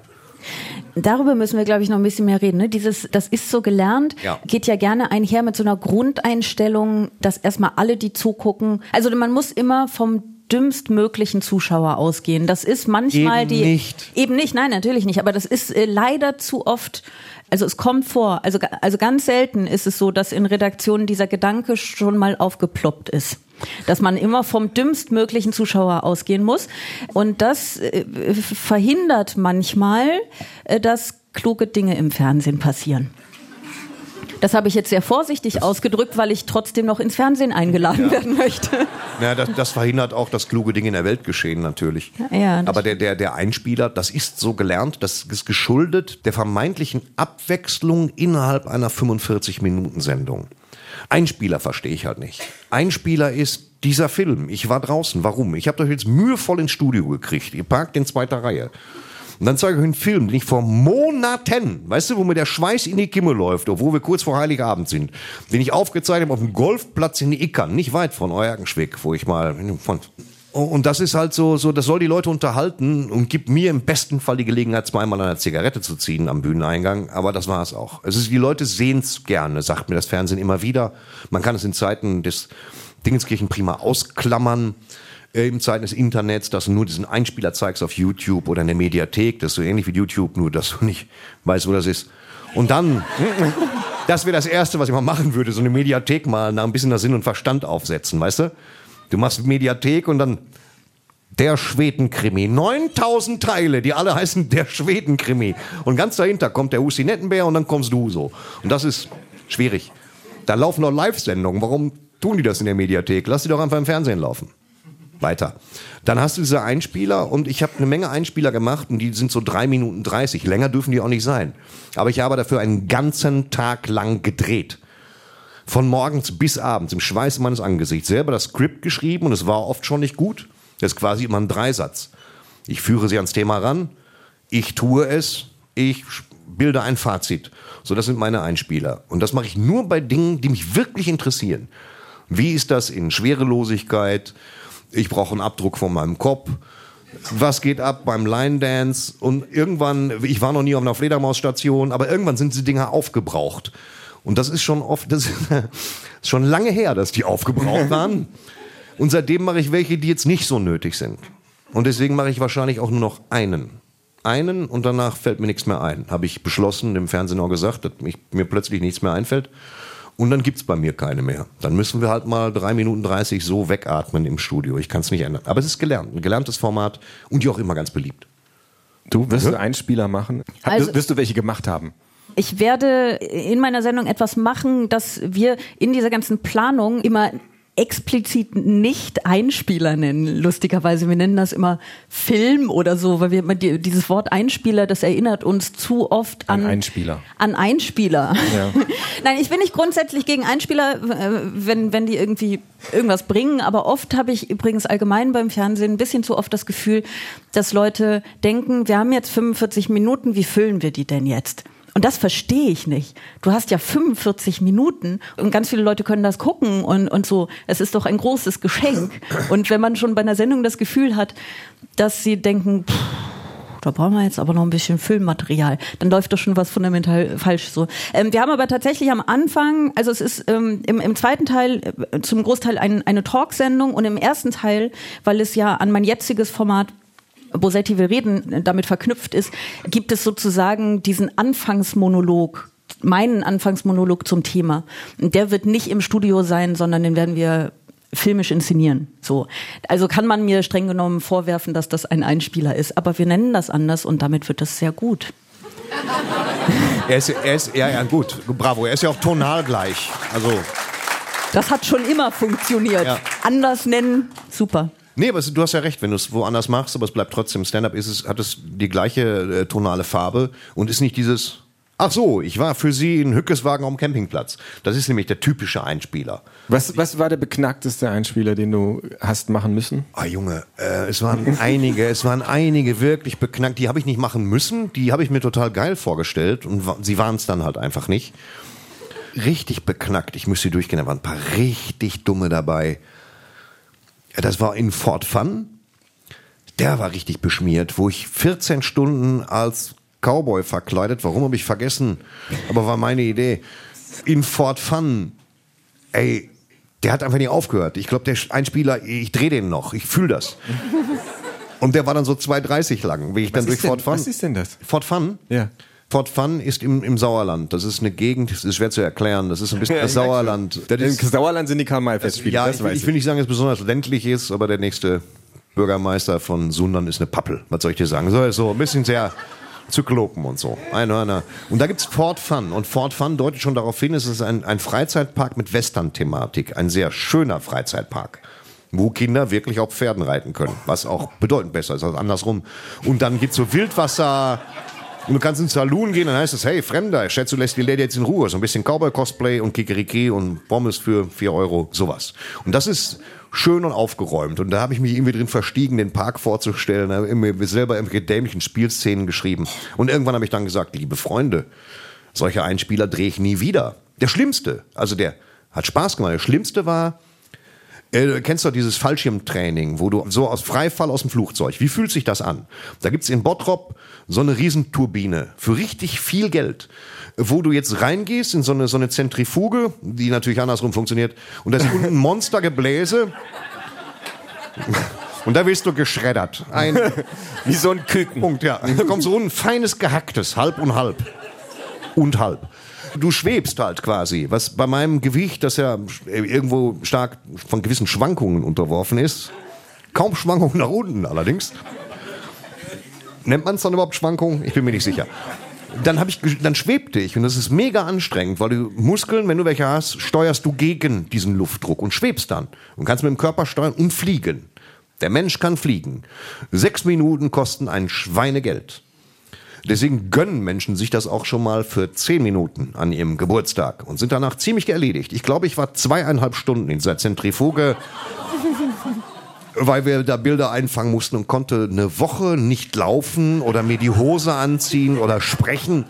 Darüber müssen wir, glaube ich, noch ein bisschen mehr reden. Ne? Dieses, das ist so gelernt, Ja. geht ja gerne einher mit so einer Grundeinstellung, dass erstmal alle, die zugucken, also man muss immer vom dümmstmöglichen Zuschauer ausgehen. Das ist manchmal Eben die nicht. eben nicht, nein, natürlich nicht, aber das ist äh, leider zu oft also es kommt vor, also also ganz selten ist es so, dass in Redaktionen dieser Gedanke schon mal aufgeploppt ist. Dass man immer vom dümmstmöglichen Zuschauer ausgehen muss. Und das äh, verhindert manchmal, äh, dass kluge Dinge im Fernsehen passieren. Das habe ich jetzt sehr vorsichtig ausgedrückt, weil ich trotzdem noch ins Fernsehen eingeladen werden möchte. Ja, das, das verhindert auch das kluge Ding in der Welt geschehen natürlich. Ja, das Aber der, der, der Einspieler, das ist so gelernt, das ist geschuldet der vermeintlichen Abwechslung innerhalb einer 45-Minuten-Sendung. Einspieler verstehe ich halt nicht. Einspieler ist dieser Film. Ich war draußen. Warum? Ich habe doch jetzt mühevoll ins Studio gekriegt. Ihr parkt in zweiter Reihe. Und dann zeige ich euch einen Film, den ich vor Monaten, weißt du, wo mir der Schweiß in die Kimme läuft, obwohl wir kurz vor Heiligabend sind, den ich aufgezeichnet habe auf dem Golfplatz in Ickern, nicht weit von Euerkenschwick, wo ich mal und das ist halt so, so, das soll die Leute unterhalten und gibt mir im besten Fall die Gelegenheit, zweimal eine Zigarette zu ziehen am Bühneneingang. Aber das war es auch. Es ist, die Leute sehen es gerne, sagt mir das Fernsehen immer wieder. Man kann es in Zeiten des Dingenskirchen prima ausklammern. Äh, In Zeiten des Internets, dass du nur diesen Einspieler zeigst auf YouTube oder in der Mediathek. Das ist so ähnlich wie YouTube, nur dass du nicht weißt, wo das ist. Und dann, das wäre das Erste, was ich mal machen würde, so eine Mediathek mal nach ein bisschen nach Sinn und Verstand aufsetzen, weißt du? Du machst Mediathek und dann der Schwedenkrimi. 9000 Teile, die alle heißen der Schwedenkrimi. Und ganz dahinter kommt der Husi Nettenbär und dann kommst du so. Und das ist schwierig. Da laufen noch Live-Sendungen. Warum tun die das in der Mediathek? Lass die doch einfach im Fernsehen laufen. Weiter. Dann hast du diese Einspieler und ich habe eine Menge Einspieler gemacht und die sind so drei Minuten 30. Länger dürfen die auch nicht sein. Aber ich habe dafür einen ganzen Tag lang gedreht. Von morgens bis abends im Schweiß meines Angesichts. Selber das Skript geschrieben und es war oft schon nicht gut. Das ist quasi immer ein Dreisatz. Ich führe sie ans Thema ran, ich tue es, ich bilde ein Fazit. So, das sind meine Einspieler. Und das mache ich nur bei Dingen, die mich wirklich interessieren. Wie ist das in Schwerelosigkeit? Ich brauche einen Abdruck von meinem Kopf. Was geht ab beim Line Dance? Und irgendwann, ich war noch nie auf einer Fledermausstation, aber irgendwann sind diese Dinger aufgebraucht. Und das ist schon oft, das ist schon lange her, dass die aufgebraucht waren. Und seitdem mache ich welche, die jetzt nicht so nötig sind. Und deswegen mache ich wahrscheinlich auch nur noch einen. Einen und danach fällt mir nichts mehr ein. Habe ich beschlossen, dem Fernsehen auch gesagt, dass mich, mir plötzlich nichts mehr einfällt. Und dann gibt's bei mir keine mehr. Dann müssen wir halt mal drei Minuten dreißig so wegatmen im Studio. Ich kann es nicht ändern. Aber es ist gelernt, ein gelerntes Format und die auch immer ganz beliebt. Du wirst du Einspieler machen? Also- wirst, wirst du welche gemacht haben? Ich werde in meiner Sendung etwas machen, dass wir in dieser ganzen Planung immer explizit nicht Einspieler nennen, lustigerweise. Wir nennen das immer Film oder so, weil wir immer die, dieses Wort Einspieler, das erinnert uns zu oft an, An Einspieler. An Einspieler. Ja. Nein, ich bin nicht grundsätzlich gegen Einspieler, äh, wenn, wenn die irgendwie irgendwas bringen, aber oft habe ich übrigens allgemein beim Fernsehen ein bisschen zu oft das Gefühl, dass Leute denken, wir haben jetzt 45 Minuten, wie füllen wir die denn jetzt? Und das verstehe ich nicht. Du hast ja 45 Minuten und ganz viele Leute können das gucken und, und so. Es ist doch ein großes Geschenk. Und wenn man schon bei einer Sendung das Gefühl hat, dass sie denken, pff, da brauchen wir jetzt aber noch ein bisschen Filmmaterial. Dann läuft doch schon was fundamental falsch so. Ähm, wir haben aber tatsächlich am Anfang, also es ist ähm, im, im zweiten Teil äh, zum Großteil ein, eine Talksendung und im ersten Teil, weil es ja an mein jetziges Format Bosetti will reden damit verknüpft ist, gibt es sozusagen diesen Anfangsmonolog, meinen Anfangsmonolog zum Thema. Und der wird nicht im Studio sein, sondern den werden wir filmisch inszenieren. So. Also kann man mir streng genommen vorwerfen, dass das ein Einspieler ist. Aber wir nennen das anders und damit wird das sehr gut. Er ist, er ist, ja, ja, gut, bravo. Er ist ja auch tonal gleich. Also, Das hat schon immer funktioniert. Ja. Anders nennen, super. Nee, aber du hast ja recht, wenn du es woanders machst, aber es bleibt trotzdem Stand-up, ist es, hat es die gleiche äh, tonale Farbe und ist nicht dieses, ach so, ich war für Sie in Hückeswagen am Campingplatz. Das ist nämlich der typische Einspieler. Was, was war der beknackteste Einspieler, den du hast machen müssen? Ah, Junge, äh, es waren einige, es waren einige wirklich beknackt. Die habe ich nicht machen müssen, die habe ich mir total geil vorgestellt und wa- sie waren es dann halt einfach nicht. Richtig beknackt, ich müsste sie durchgehen, da waren ein paar richtig dumme dabei. Das war in Fort Fun. Der war richtig beschmiert, wo ich 14 Stunden als Cowboy verkleidet, warum habe ich vergessen, aber war meine Idee. In Fort Fun, ey, der hat einfach nicht aufgehört. Ich glaube, der Einspieler, ich drehe den noch, ich fühle das. Und der war dann so 2,30 lang, wie ich dann Was durch ist denn- Fort Fun. was ist denn das? Fort Fun? Ja. Fort Fun ist im, im Sauerland. Das ist eine Gegend, das ist schwer zu erklären. Das ist ein bisschen das Sauerland. Das Im ist, Sauerland sind die Karl-May-Festspiele, ja, das ich, weiß ich ich. will nicht sagen, dass es besonders ländlich ist, aber der nächste Bürgermeister von Sundern ist eine Pappel. Was soll ich dir sagen? So, so ein bisschen sehr Zyklopen und so. Einhörner. Und da gibt's Fort Fun. Und Fort Fun deutet schon darauf hin, es ist ein, ein Freizeitpark mit Western-Thematik. Ein sehr schöner Freizeitpark. Wo Kinder wirklich auf Pferden reiten können. Was auch bedeutend besser ist als andersrum. Und dann gibt's so Wildwasser. Und du kannst ins Saloon gehen, dann heißt es, hey, Fremder, ich schätze, du lässt die Lady jetzt in Ruhe. So ein bisschen Cowboy-Cosplay und Kikeriki und Pommes für 4 Euro, sowas. Und das ist schön und aufgeräumt. Und da habe ich mich irgendwie drin verstiegen, den Park vorzustellen, habe mir selber irgendwelche dämlichen Spielszenen geschrieben. Und irgendwann habe ich dann gesagt, liebe Freunde, solche Einspieler drehe ich nie wieder. Der Schlimmste, also der hat Spaß gemacht, der Schlimmste war, äh, du kennst doch dieses Fallschirmtraining, wo du so aus Freifall aus dem Flugzeug, wie fühlt sich das an? Da gibt's in Bottrop so eine Riesenturbine für richtig viel Geld, wo du jetzt reingehst in so eine, so eine Zentrifuge, die natürlich andersrum funktioniert, und da ist unten ein Monstergebläse. Und da wirst du geschreddert. Ein Wie so ein Küken. Punkt, ja. Da kommt so ein feines gehacktes, halb und halb. Und halb. Du schwebst halt quasi, was bei meinem Gewicht, das ja irgendwo stark von gewissen Schwankungen unterworfen ist, kaum Schwankungen nach unten allerdings. Nennt man es dann überhaupt Schwankungen? Ich bin mir nicht sicher. Dann, ich, dann schwebte ich und das ist mega anstrengend, weil du Muskeln, wenn du welche hast, steuerst du gegen diesen Luftdruck und schwebst dann und kannst mit dem Körper steuern und fliegen. Der Mensch kann fliegen. Sechs Minuten kosten ein Schweinegeld. Deswegen gönnen Menschen sich das auch schon mal für zehn Minuten an ihrem Geburtstag und sind danach ziemlich erledigt. Ich glaube, ich war zweieinhalb Stunden in dieser Zentrifuge, weil wir da Bilder einfangen mussten und konnte eine Woche nicht laufen oder mir die Hose anziehen oder sprechen.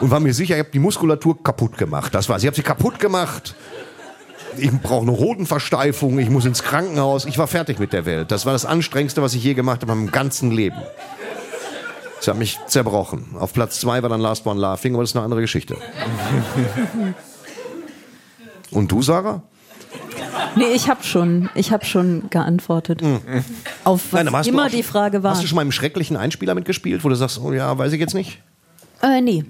Und war mir sicher, ich habe die Muskulatur kaputt gemacht. Das war's. Ich habe sie kaputt gemacht. Ich brauche eine Hodenversteifung, ich muss ins Krankenhaus. Ich war fertig mit der Welt. Das war das Anstrengendste, was ich je gemacht habe in meinem ganzen Leben. Das hat mich zerbrochen. Auf Platz zwei war dann Last One Laughing, aber das ist eine andere Geschichte. Und du, Sarah? Nee, ich habe schon, ich habe schon geantwortet. Auf was Nein, immer auch- die Frage war. Hast du schon mal im schrecklichen Einspieler mitgespielt, wo du sagst, oh ja, weiß ich jetzt nicht? Äh, nee.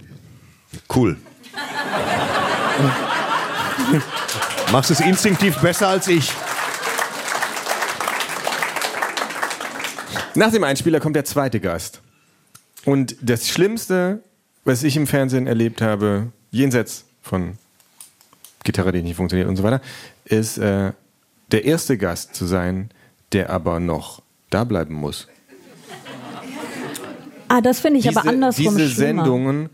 Cool. Machst es instinktiv besser als ich. Nach dem Einspieler kommt der zweite Gast. Und das Schlimmste, was ich im Fernsehen erlebt habe, jenseits von Gitarre, die nicht funktioniert und so weiter, ist äh, der erste Gast zu sein, der aber noch da bleiben muss. Ah, das finde ich aber andersrum Diese schlimmer. Sendungen,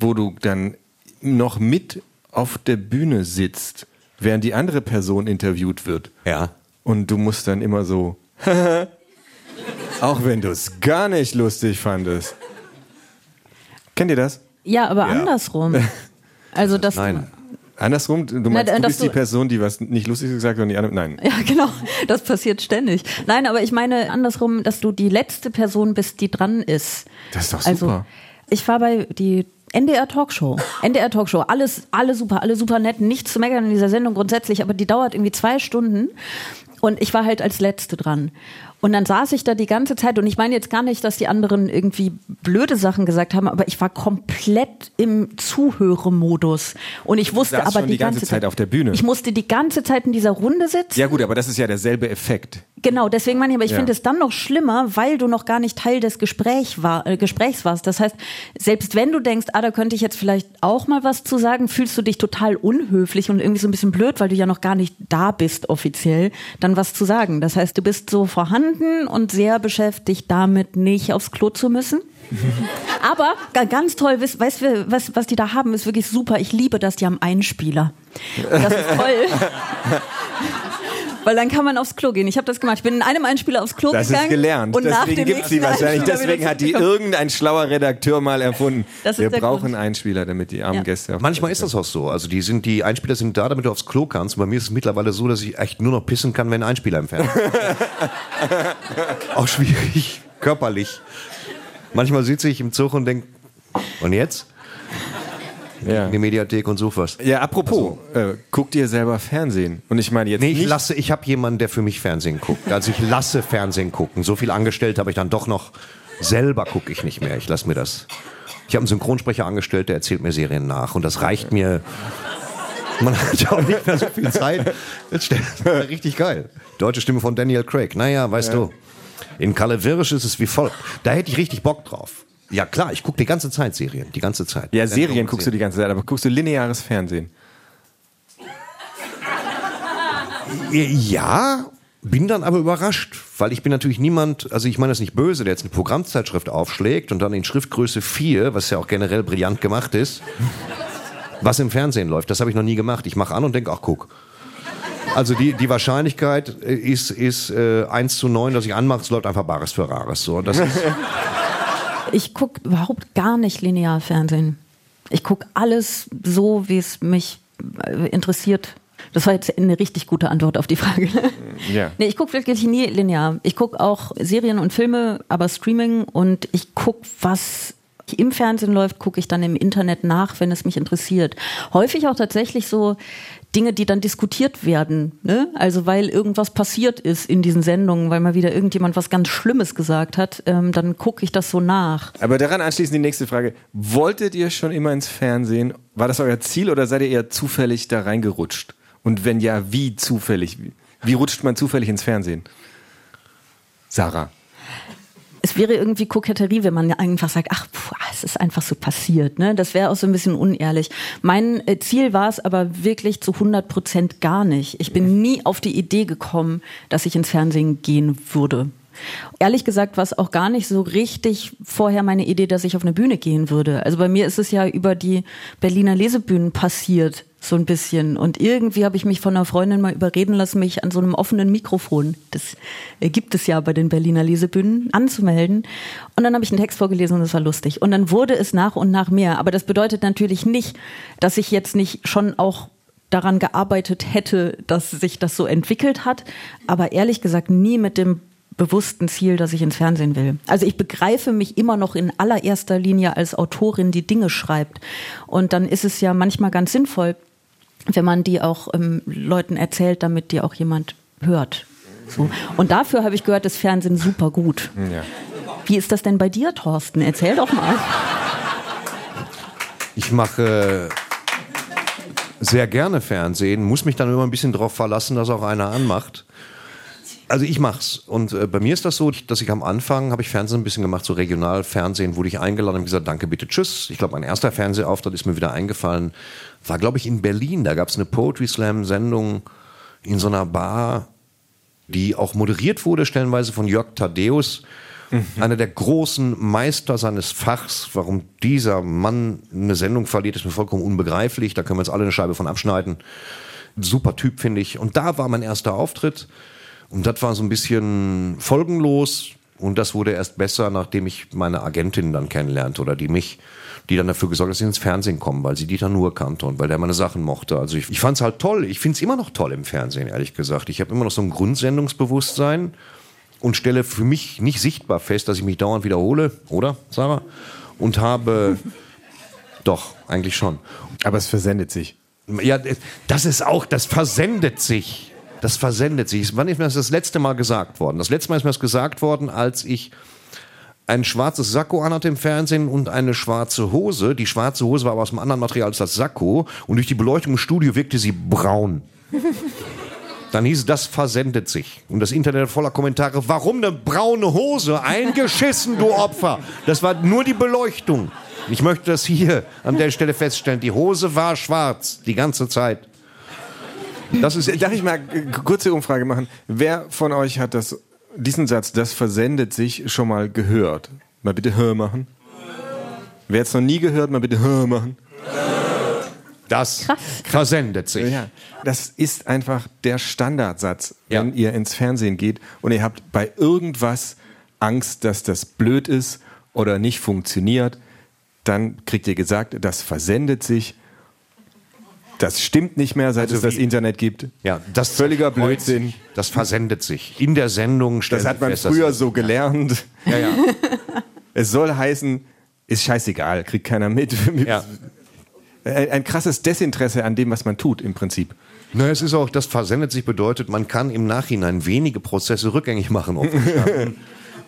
wo du dann noch mit auf der Bühne sitzt, während die andere Person interviewt wird. Ja. Und du musst dann immer so, auch wenn du es gar nicht lustig fandest. Kennt ihr das? Ja, aber Ja. andersrum. Also das. Nein. Andersrum, du meinst, Na, du bist die du- Person, die was nicht Lustiges gesagt hat und die andere, nein. Ja, genau. Das passiert ständig. Nein, aber ich meine andersrum, dass du die letzte Person bist, die dran ist. Das ist doch Also, super. ich war bei die NDR Talkshow. NDR Talkshow. Alles, alle super, alle super nett. Nichts zu meckern in dieser Sendung grundsätzlich, aber die dauert irgendwie zwei Stunden. Und ich war halt als Letzte dran. Und dann saß ich da die ganze Zeit und ich meine jetzt gar nicht, dass die anderen irgendwie blöde Sachen gesagt haben, aber ich war komplett im Zuhöremodus. Und ich wusste aber die, die ganze Zeit auf der Bühne. Ich musste die ganze Zeit in dieser Runde sitzen. Ja gut, aber das ist ja derselbe Effekt. Genau, deswegen meine ich, aber ich Ja. finde es dann noch schlimmer, weil du noch gar nicht Teil des Gespräch war, äh, Gesprächs warst. Das heißt, selbst wenn du denkst, ah, da könnte ich jetzt vielleicht auch mal was zu sagen, fühlst du dich total unhöflich und irgendwie so ein bisschen blöd, weil du ja noch gar nicht da bist offiziell, dann was zu sagen. Das heißt, du bist so vorhanden und sehr beschäftigt damit, nicht aufs Klo zu müssen. Aber ga- ganz toll, weißt, du, was, was die da haben, ist wirklich super. Ich liebe das, die haben Einspieler. Das ist toll. Weil dann kann man aufs Klo gehen. Ich habe das gemacht. Ich bin in einem Einspieler aufs Klo Das gegangen. ist gelernt. Und nach deswegen dem gibt sie wahrscheinlich. Deswegen hat die irgendein schlauer Redakteur mal erfunden. Das ist Wir brauchen Grund. Einspieler, damit die armen Ja. Gäste auf Manchmal ist das auch so. Also die sind, die Einspieler sind da, damit du aufs Klo kannst. Und bei mir ist es mittlerweile so, dass ich echt nur noch pissen kann, wenn ein Einspieler im Fernsehen ist. Auch schwierig, körperlich. Manchmal sitze ich im Zug und denke, und jetzt? Ja. In die Mediathek und such was. Ja, apropos, äh, guckt ihr selber Fernsehen? Und ich meine jetzt Nee, ich nicht, lasse, ich habe jemanden, der für mich Fernsehen guckt. Also ich lasse Fernsehen gucken. So viel angestellt habe ich dann doch noch. Selber gucke ich nicht mehr. Ich lasse mir das. Ich habe einen Synchronsprecher angestellt, der erzählt mir Serien nach. Und das reicht mir. Man hat ja auch nicht mehr so viel Zeit. Das ist richtig geil. Deutsche Stimme von Daniel Craig. Naja, weißt du. In Kalevirisch ist es wie folgt. Da hätte ich richtig Bock drauf. Ja klar, ich gucke die ganze Zeit Serien, die ganze Zeit. Ja, Serien guckst du die ganze Zeit, aber guckst du lineares Fernsehen? Ja, bin dann aber überrascht, weil ich bin natürlich niemand, also ich meine das nicht böse, der jetzt eine Programmzeitschrift aufschlägt und dann in Schriftgröße 4, was ja auch generell brillant gemacht ist, was im Fernsehen läuft. Das habe ich noch nie gemacht. Ich mache an und denke, ach guck. Also die, die Wahrscheinlichkeit ist, ist äh, 1 zu 9, dass ich anmache, es läuft einfach Bares für Rares. So, das ist Ich gucke überhaupt gar nicht linear Fernsehen. Ich gucke alles so, wie es mich äh, interessiert. Das war jetzt eine richtig gute Antwort auf die Frage. Ja. Nee, ich gucke wirklich nie linear. Ich gucke auch Serien und Filme, aber Streaming und ich gucke, was im Fernsehen läuft, gucke ich dann im Internet nach, wenn es mich interessiert. Häufig auch tatsächlich so Dinge, die dann diskutiert werden. Ne? Also weil irgendwas passiert ist in diesen Sendungen, weil mal wieder irgendjemand was ganz Schlimmes gesagt hat, ähm, dann gucke ich das so nach. Aber daran anschließend die nächste Frage. Wolltet ihr schon immer ins Fernsehen? War das euer Ziel oder seid ihr eher zufällig da reingerutscht? Und wenn ja, wie zufällig? Wie- Wie rutscht man zufällig ins Fernsehen? Sarah. Es wäre irgendwie Koketterie, wenn man einfach sagt, ach, puh, es ist einfach so passiert. Ne? Das wäre auch so ein bisschen unehrlich. Mein äh, Ziel war es aber wirklich zu 100 Prozent gar nicht. Ich bin nie auf die Idee gekommen, dass ich ins Fernsehen gehen würde. Ehrlich gesagt war es auch gar nicht so richtig vorher meine Idee, dass ich auf eine Bühne gehen würde. Also bei mir ist es ja über die Berliner Lesebühnen passiert, so ein bisschen. Und irgendwie habe ich mich von einer Freundin mal überreden lassen, mich an so einem offenen Mikrofon, das äh, gibt es ja bei den Berliner Lesebühnen, anzumelden. Und dann habe ich einen Text vorgelesen und das war lustig. Und dann wurde es nach und nach mehr. Aber das bedeutet natürlich nicht, dass ich jetzt nicht schon auch daran gearbeitet hätte, dass sich das so entwickelt hat. Aber ehrlich gesagt nie mit dem bewussten Ziel, dass ich ins Fernsehen will. Also ich begreife mich immer noch in allererster Linie als Autorin, die Dinge schreibt. Und dann ist es ja manchmal ganz sinnvoll, wenn man die auch ähm, Leuten erzählt, damit die auch jemand hört. So. Und dafür habe ich gehört, ist Fernsehen super gut. Ja. Wie ist das denn bei dir, Thorsten? Erzähl doch mal. Ich mache sehr gerne Fernsehen, muss mich dann immer ein bisschen darauf verlassen, dass auch einer anmacht. Also ich mach's. Und äh, bei mir ist das so, dass ich am Anfang habe ich Fernsehen ein bisschen gemacht, so Regionalfernsehen, wurde ich eingeladen und gesagt, danke, bitte, tschüss. Ich glaube, mein erster Fernsehauftritt ist mir wieder eingefallen. War, glaube ich, in Berlin. Da gab es eine Poetry Slam-Sendung in so einer Bar, die auch moderiert wurde, stellenweise von Jörg Thaddeus. Einer der großen Meister seines Fachs. Warum dieser Mann eine Sendung verliert, ist mir vollkommen unbegreiflich. Da können wir uns alle eine Scheibe von abschneiden. Super Typ, finde ich. Und da war mein erster Auftritt. Und das war so ein bisschen folgenlos. Und das wurde erst besser, nachdem ich meine Agentin dann kennenlernte oder die mich, die dann dafür gesorgt hat, dass ich ins Fernsehen komme, weil sie Dieter Nuhr kannte und weil der meine Sachen mochte. Also ich, ich fand es halt toll. Ich finde es immer noch toll im Fernsehen, ehrlich gesagt. Ich habe immer noch so ein Grundsendungsbewusstsein und stelle für mich nicht sichtbar fest, dass ich mich dauernd wiederhole, oder, Sarah? Und habe, doch, eigentlich schon. Aber es versendet sich. Ja, das ist auch, das versendet sich. Das versendet sich. Wann ist mir das das letzte Mal gesagt worden? Das letzte Mal ist mir das gesagt worden, als ich ein schwarzes Sakko anhatte im Fernsehen und eine schwarze Hose. Die schwarze Hose war aber aus einem anderen Material als das Sakko und durch die Beleuchtung im Studio wirkte sie braun. Dann hieß es, das versendet sich. Und das Internet voller Kommentare, warum eine braune Hose? Eingeschissen, du Opfer. Das war nur die Beleuchtung. Ich möchte das hier an der Stelle feststellen. Die Hose war schwarz, die ganze Zeit. Das ist, Darf ich mal kurze Umfrage machen? Wer von euch hat das, diesen Satz, das versendet sich, schon mal gehört? Mal bitte Hör machen. Wer hat es noch nie gehört, mal bitte Hör machen. das versendet sich. Ja, das ist einfach der Standardsatz, Ja. wenn ihr ins Fernsehen geht und ihr habt bei irgendwas Angst, dass das blöd ist oder nicht funktioniert, dann kriegt ihr gesagt, das versendet sich. Das stimmt nicht mehr, seit Also es das Internet gibt. Ja, das Völliger Blödsinn. Das versendet sich. In der Sendung Das hat man fest, früher so gelernt. Ja, ja. Es soll heißen, ist scheißegal, kriegt keiner mit. ja. Ein, ein krasses Desinteresse an dem, was man tut, im Prinzip. Na, es ist auch, das versendet sich bedeutet, man kann im Nachhinein wenige Prozesse rückgängig machen.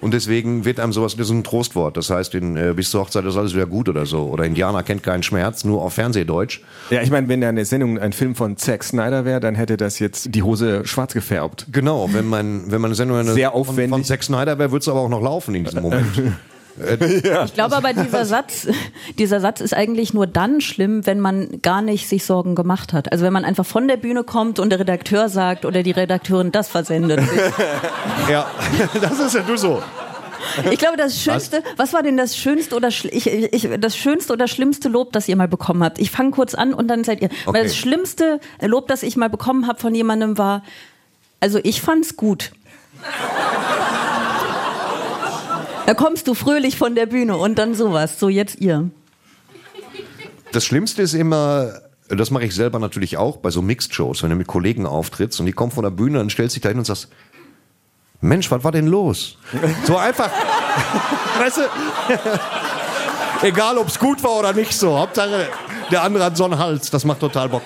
Und deswegen wird einem sowas, ist ein Trostwort. Das heißt, in, äh, bis zur Hochzeit ist alles wieder gut oder so. Oder Indianer kennt keinen Schmerz, nur auf Fernsehdeutsch. Ja, ich meine, wenn da eine Sendung ein Film von Zack Snyder wäre, dann hätte das jetzt die Hose schwarz gefärbt. Genau, wenn man, wenn man eine Sendung eine, Sehr von, aufwendig. von Zack Snyder wäre, würde es aber auch noch laufen in diesem Moment. Ich glaube aber, dieser Satz, dieser Satz ist eigentlich nur dann schlimm, wenn man gar nicht sich Sorgen gemacht hat. Also wenn man einfach von der Bühne kommt und der Redakteur sagt oder die Redakteurin das versendet. ja, das ist ja du so. Ich glaube, das Schönste, was war denn das Schönste oder ich, ich, das Schönste oder schlimmste Lob, das ihr mal bekommen habt? Ich fange kurz an und dann seid ihr. Weil Okay. das schlimmste Lob, das ich mal bekommen habe von jemandem war, also ich fand's gut. Da kommst du fröhlich von der Bühne und dann sowas. So jetzt ihr. Das Schlimmste ist immer, das mache ich selber natürlich auch bei so Mixed-Shows, wenn du mit Kollegen auftrittst und die kommen von der Bühne und stellst dich da hin und sagst, Mensch, was war denn los? So einfach. weißt du? Egal, ob es gut war oder nicht so. Hauptsache, der andere hat so einen Hals. Das macht total Bock.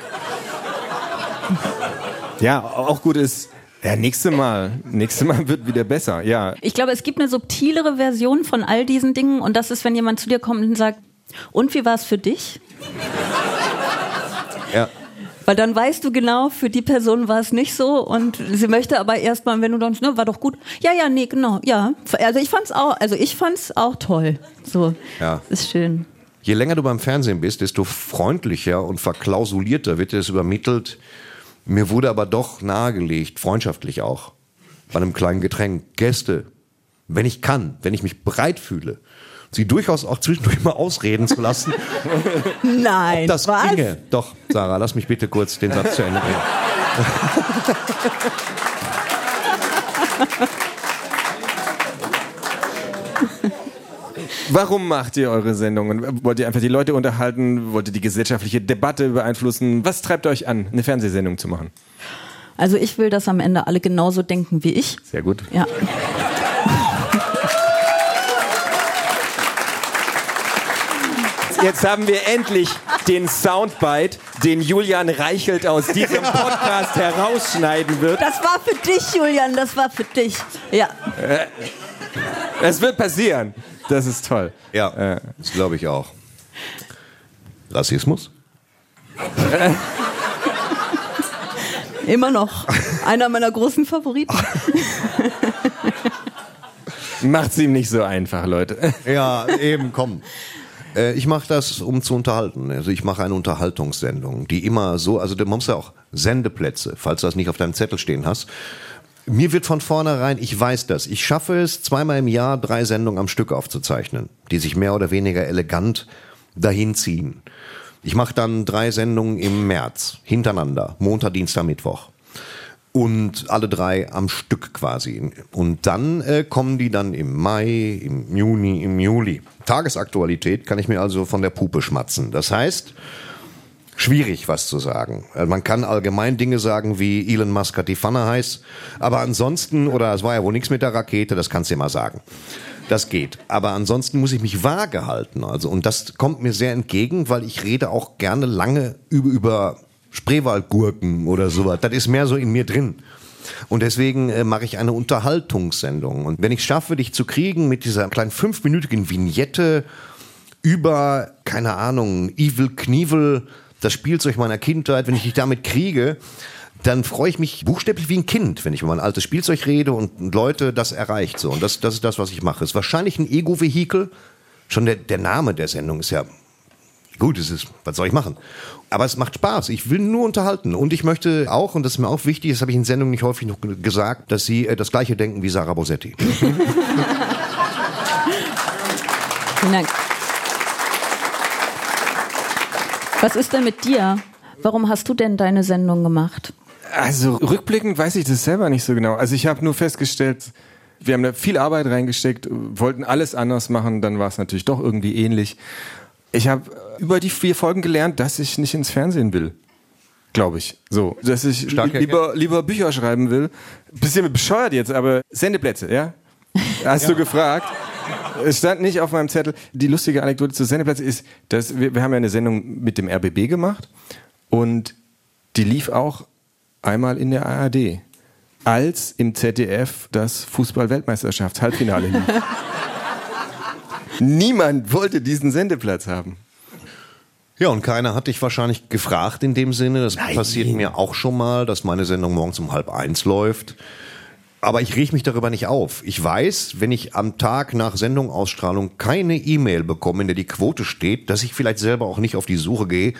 Ja, auch gut ist, ja, nächste Mal, nächste Mal wird wieder besser, ja. Ich glaube, es gibt eine subtilere Version von all diesen Dingen und das ist, wenn jemand zu dir kommt und sagt, und wie war es für dich? Ja. Weil dann weißt du genau, für die Person war es nicht so und sie möchte aber erstmal, wenn du dann, ne, war doch gut. Ja, ja, nee, genau, ja. Also ich fand's auch, also ich fand's auch toll. So. Ja. Ist schön. Je länger du beim Fernsehen bist, desto freundlicher und verklausulierter wird dir das übermittelt. Mir wurde aber doch nahegelegt, freundschaftlich auch, bei einem kleinen Getränk, Gäste, wenn ich kann, wenn ich mich bereit fühle, sie durchaus auch zwischendurch mal ausreden zu lassen, Nein. das was? ginge. Doch, Sarah, lass mich bitte kurz den Satz zu Ende bringen. Warum macht ihr eure Sendungen? Wollt ihr einfach die Leute unterhalten? Wollt ihr die gesellschaftliche Debatte beeinflussen? Was treibt euch an, eine Fernsehsendung zu machen? Also ich will, dass am Ende alle genauso denken wie ich. Sehr gut. Ja. Jetzt haben wir endlich den Soundbite, den Julian Reichelt aus diesem Podcast herausschneiden wird. Das war für dich, Julian, das war für dich. Ja. Es wird passieren. Das ist toll. Ja, das glaube ich auch. Rassismus? Immer noch. Einer meiner großen Favoriten. Macht's ihm nicht so einfach, Leute. Ja, eben, komm. Äh, Ich mache das, um zu unterhalten. Also ich mache eine Unterhaltungssendung, die immer so, also du musst ja auch Sendeplätze, falls du das nicht auf deinem Zettel stehen hast. Mir wird von vornherein, ich weiß das, ich schaffe es, zweimal im Jahr drei Sendungen am Stück aufzuzeichnen, die sich mehr oder weniger elegant dahin ziehen. Ich mache dann drei Sendungen im März, hintereinander, Montag, Dienstag, Mittwoch. Und alle drei am Stück quasi. Und dann äh, kommen die dann im Mai, im Juni, im Juli. Tagesaktualität kann ich mir also von der Puppe schmatzen. Das heißt, schwierig was zu sagen. Also man kann allgemein Dinge sagen wie Elon Musk hat die Pfanne heiß, aber ansonsten, oder es war ja wohl nichts mit der Rakete, das kannst du ja mal sagen. Das geht. Aber ansonsten muss ich mich vage halten. Also, und das kommt mir sehr entgegen, weil ich rede auch gerne lange über, über Spreewaldgurken oder sowas. Das ist mehr so in mir drin. Und deswegen äh, mache ich eine Unterhaltungssendung. Und wenn ich es schaffe, dich zu kriegen mit dieser kleinen fünfminütigen Vignette über, keine Ahnung, Evil Knievel, das Spielzeug meiner Kindheit, wenn ich dich damit kriege, dann freue ich mich buchstäblich wie ein Kind, wenn ich über mein altes Spielzeug rede und Leute das erreicht. So. Und das, das ist das, was ich mache. Ist wahrscheinlich ein Ego-Vehikel. Schon der, der Name der Sendung ist ja gut, es ist, was soll ich machen? Aber es macht Spaß. Ich will nur unterhalten. Und ich möchte auch, und das ist mir auch wichtig, das habe ich in Sendungen nicht häufig noch gesagt, dass sie äh, das gleiche denken wie Sarah Bosetti. Vielen Dank. Was ist denn mit dir? Warum hast du denn deine Sendung gemacht? Also rückblickend weiß ich das selber nicht so genau. Also ich habe nur festgestellt, wir haben da viel Arbeit reingesteckt, wollten alles anders machen, dann war es natürlich doch irgendwie ähnlich. Ich habe über die vier Folgen gelernt, dass ich nicht ins Fernsehen will. Glaube ich. So. Dass ich Stark lieber, lieber Bücher schreiben will. Bisschen bescheuert jetzt, aber Sendeplätze, ja? Hast du gefragt? Es stand nicht auf meinem Zettel. Die lustige Anekdote zu Sendeplätzen ist, dass wir, wir haben ja eine Sendung mit dem RBB gemacht und die lief auch einmal in der ARD. als im ZDF das Fußball-Weltmeisterschafts-Halbfinale lief. Niemand wollte diesen Sendeplatz haben. Ja, und keiner hat dich wahrscheinlich gefragt in dem Sinne. Das Nein. passiert mir auch schon mal, dass meine Sendung morgens um halb eins läuft. Aber ich reg mich darüber nicht auf. Ich weiß, wenn ich am Tag nach Sendungausstrahlung keine E-Mail bekomme, in der die Quote steht, dass ich vielleicht selber auch nicht auf die Suche gehe.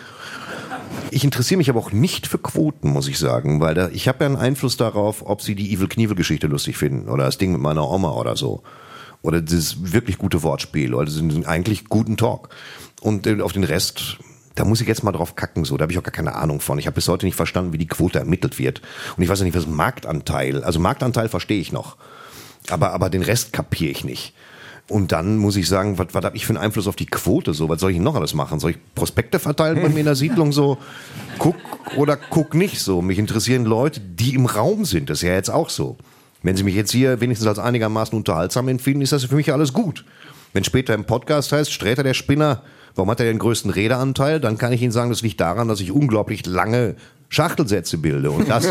Ich interessiere mich aber auch nicht für Quoten, muss ich sagen, weil da, ich habe ja einen Einfluss darauf, ob sie die Evil Knievel Geschichte lustig finden oder das Ding mit meiner Oma oder so. Oder das wirklich gute Wortspiel oder diesen eigentlich guten Talk. Und äh, auf den Rest, da muss ich jetzt mal drauf kacken, so. Da habe ich auch gar keine Ahnung von. Ich habe bis heute nicht verstanden, wie die Quote ermittelt wird. Und ich weiß ja nicht, was Marktanteil, also Marktanteil verstehe ich noch. Aber, aber den Rest kapiere ich nicht. Und dann muss ich sagen, was, was habe ich für einen Einfluss auf die Quote so? Was soll ich noch alles machen? Soll ich Prospekte verteilen bei mir in der Siedlung so? Guck oder guck nicht so. Mich interessieren Leute, die im Raum sind. Das ist ja jetzt auch so. Wenn Sie mich jetzt hier wenigstens als einigermaßen unterhaltsam empfinden, ist das für mich alles gut. Wenn später im Podcast heißt, Sträter der Spinner, warum hat er den größten Redeanteil? Dann kann ich Ihnen sagen, das liegt daran, dass ich unglaublich lange Schachtelsätze bilde. Und das,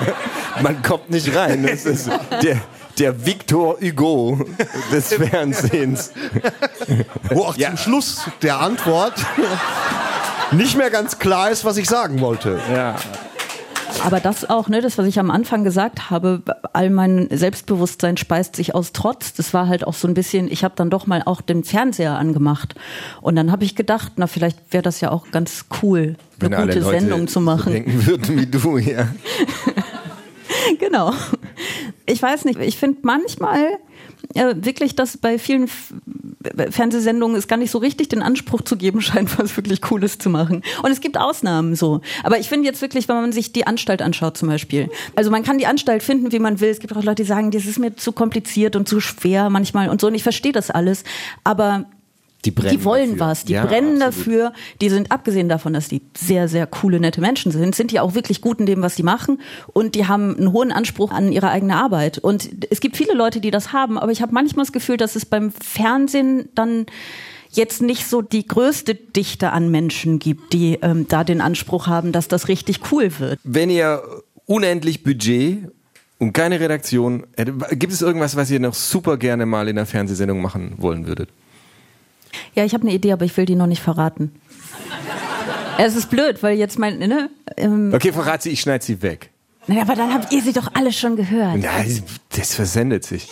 Man kommt nicht rein. Das ist der, der Victor Hugo des Fernsehens. wo auch zum Schluss der Antwort nicht mehr ganz klar ist, was ich sagen wollte. Ja. Aber das auch, ne, das, was ich am Anfang gesagt habe, all mein Selbstbewusstsein speist sich aus Trotz. Das war halt auch so ein bisschen, ich habe dann doch mal auch den Fernseher angemacht. Und dann habe ich gedacht, na, vielleicht wäre das ja auch ganz cool, Wenn eine alle gute Sendung zu So machen. denken würden wie du, ja. genau. Ich weiß nicht, ich finde manchmal äh, wirklich, dass bei vielen F Fernsehsendungen es gar nicht so richtig den Anspruch zu geben scheint, was wirklich Cooles zu machen. Und es gibt Ausnahmen so. Aber ich finde jetzt wirklich, wenn man sich die Anstalt anschaut zum Beispiel. Also man kann die Anstalt finden, wie man will. Es gibt auch Leute, die sagen, das ist mir zu kompliziert und zu schwer manchmal und so. Und ich verstehe das alles. Aber Die brennen die wollen dafür. was, die Ja, brennen absolut. dafür. Die sind abgesehen davon, dass die sehr, sehr coole, nette Menschen sind, sind die auch wirklich gut in dem, was die machen und die haben einen hohen Anspruch an ihre eigene Arbeit. Und es gibt viele Leute, die das haben, aber ich habe manchmal das Gefühl, dass es beim Fernsehen dann jetzt nicht so die größte Dichte an Menschen gibt, die ähm, da den Anspruch haben, dass das richtig cool wird. Wenn ihr unendlich Budget und keine Redaktion, gibt es irgendwas, was ihr noch super gerne mal in einer Fernsehsendung machen wollen würdet? Ja, ich habe eine Idee, aber ich will die noch nicht verraten. Es ist blöd, weil jetzt mein, ne? Ähm, Okay, verrat sie, ich schneide sie weg. naja, aber dann habt ihr sie doch alle schon gehört. Nein, das versendet sich.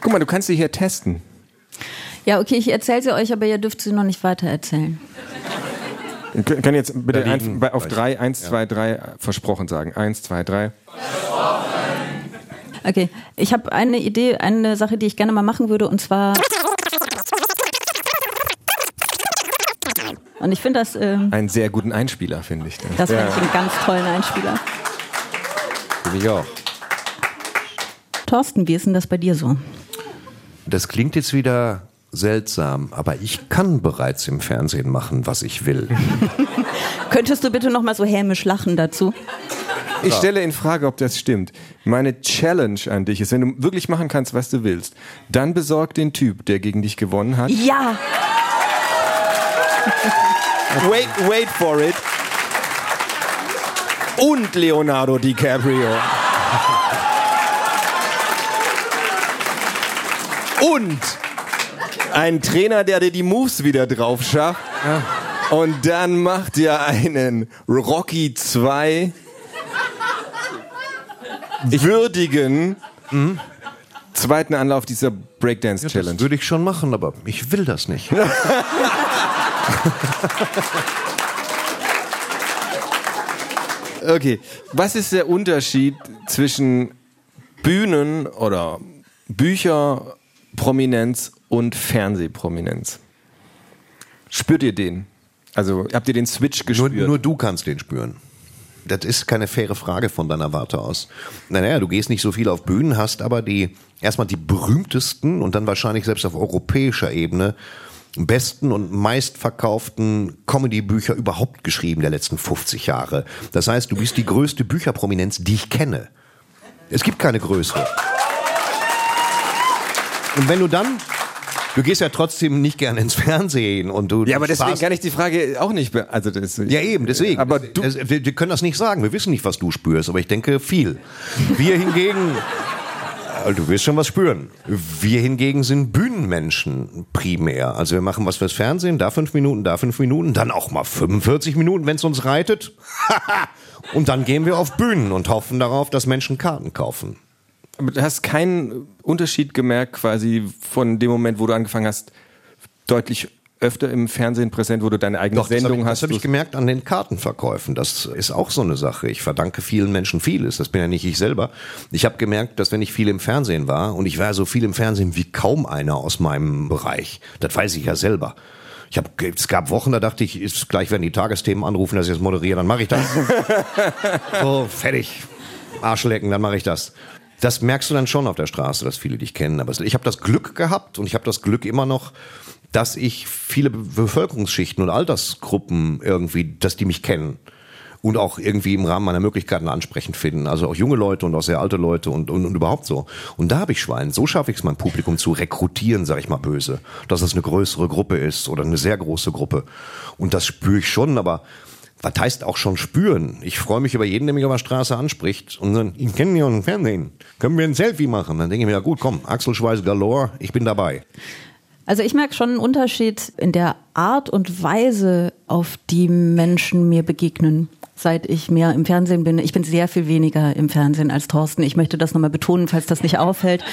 Guck mal, du kannst sie hier testen. Ja, okay, ich erzähle sie euch, aber ihr dürft sie noch nicht weiter erzählen. Können jetzt bitte Da liegen- ein, bei, auf drei, eins, zwei, drei versprochen sagen. Eins, zwei, drei. Okay, ich habe eine Idee, eine Sache, die ich gerne mal machen würde, und zwar. Und ich finde das, ähm, Einen sehr guten Einspieler, finde ich. das finde ich einen ganz tollen Einspieler. Bin ich auch. Thorsten, wie ist denn das bei dir so? Das klingt jetzt wieder seltsam, aber ich kann bereits im Fernsehen machen, was ich will. Könntest du bitte noch mal so hämisch lachen dazu? Ich stelle in Frage, ob das stimmt. Meine Challenge an dich ist, wenn du wirklich machen kannst, was du willst, dann besorg den Typ, der gegen dich gewonnen hat. Ja, Wait, wait for it. Und Leonardo DiCaprio. Und ein Trainer, der dir die Moves wieder drauf schafft. Und dann macht ihr einen Rocky 2 würdigen zweiten Anlauf dieser Breakdance Challenge. Das würde ich schon machen, aber ich will das nicht. Okay, was ist der Unterschied zwischen Bühnen oder Bücherprominenz und Fernsehprominenz? Spürt ihr den? Also habt ihr den Switch Nur, gespürt? nur du kannst den spüren. Das ist keine faire Frage von deiner Warte aus. Naja, du gehst nicht so viel auf Bühnen, hast aber die erstmal die berühmtesten und dann wahrscheinlich selbst auf europäischer Ebene besten und meistverkauften Comedy-Bücher überhaupt geschrieben der letzten 50 Jahre. Das heißt, du bist die größte Bücherprominenz, die ich kenne. Es gibt keine größere. Und wenn du dann du gehst ja trotzdem nicht gerne ins Fernsehen und du. Ja, aber deswegen kann ich die Frage auch nicht. Also das, Ja, eben, deswegen. Aber du, wir, wir können das nicht sagen. Wir wissen nicht, was du spürst, aber ich denke viel. Wir hingegen. äh, Du wirst schon was spüren. Wir hingegen sind Bühnenmenschen primär. Also wir machen was fürs Fernsehen, da fünf Minuten, da fünf Minuten, dann auch mal 45 Minuten, wenn es uns reitet. und dann gehen wir auf Bühnen und hoffen darauf, dass Menschen Karten kaufen. Du hast keinen Unterschied gemerkt quasi von dem Moment, wo du angefangen hast, deutlich öfter im Fernsehen präsent, wo du deine eigene Doch, das habe Sendung ich, hast. das hab ich gemerkt an den Kartenverkäufen. Das ist auch so eine Sache. Ich verdanke vielen Menschen vieles. Das bin ja nicht ich selber. Ich habe gemerkt, dass wenn ich viel im Fernsehen war, und ich war so viel im Fernsehen wie kaum einer aus meinem Bereich, das weiß ich ja selber. Ich hab, es gab Wochen, da dachte ich, ist, gleich werden die Tagesthemen anrufen, dass ich das moderiere, dann mache ich das. so, fertig. Arschlecken, dann mache ich das. Das merkst du dann schon auf der Straße, dass viele dich kennen. Aber ich habe das Glück gehabt und ich habe das Glück immer noch, dass ich viele Be- Bevölkerungsschichten und Altersgruppen irgendwie, dass die mich kennen und auch irgendwie im Rahmen meiner Möglichkeiten ansprechend finden. Also auch junge Leute und auch sehr alte Leute und, und, und überhaupt so. Und da habe ich Schwein. So schaffe ich es, mein Publikum zu rekrutieren, sag ich mal böse. Dass es eine größere Gruppe ist oder eine sehr große Gruppe. Und das spüre ich schon, aber was heißt auch schon spüren? Ich freue mich über jeden, der mich auf der Straße anspricht und dann, ich kenne ja im Fernsehen. Können wir ein Selfie machen? Dann denke ich mir, ja gut, komm, Axel Schweiß Galore, ich bin dabei. Also ich merke schon einen Unterschied in der Art und Weise, auf die Menschen mir begegnen, seit ich mehr im Fernsehen bin. Ich bin sehr viel weniger im Fernsehen als Thorsten. Ich möchte das nochmal betonen, falls das nicht auffällt.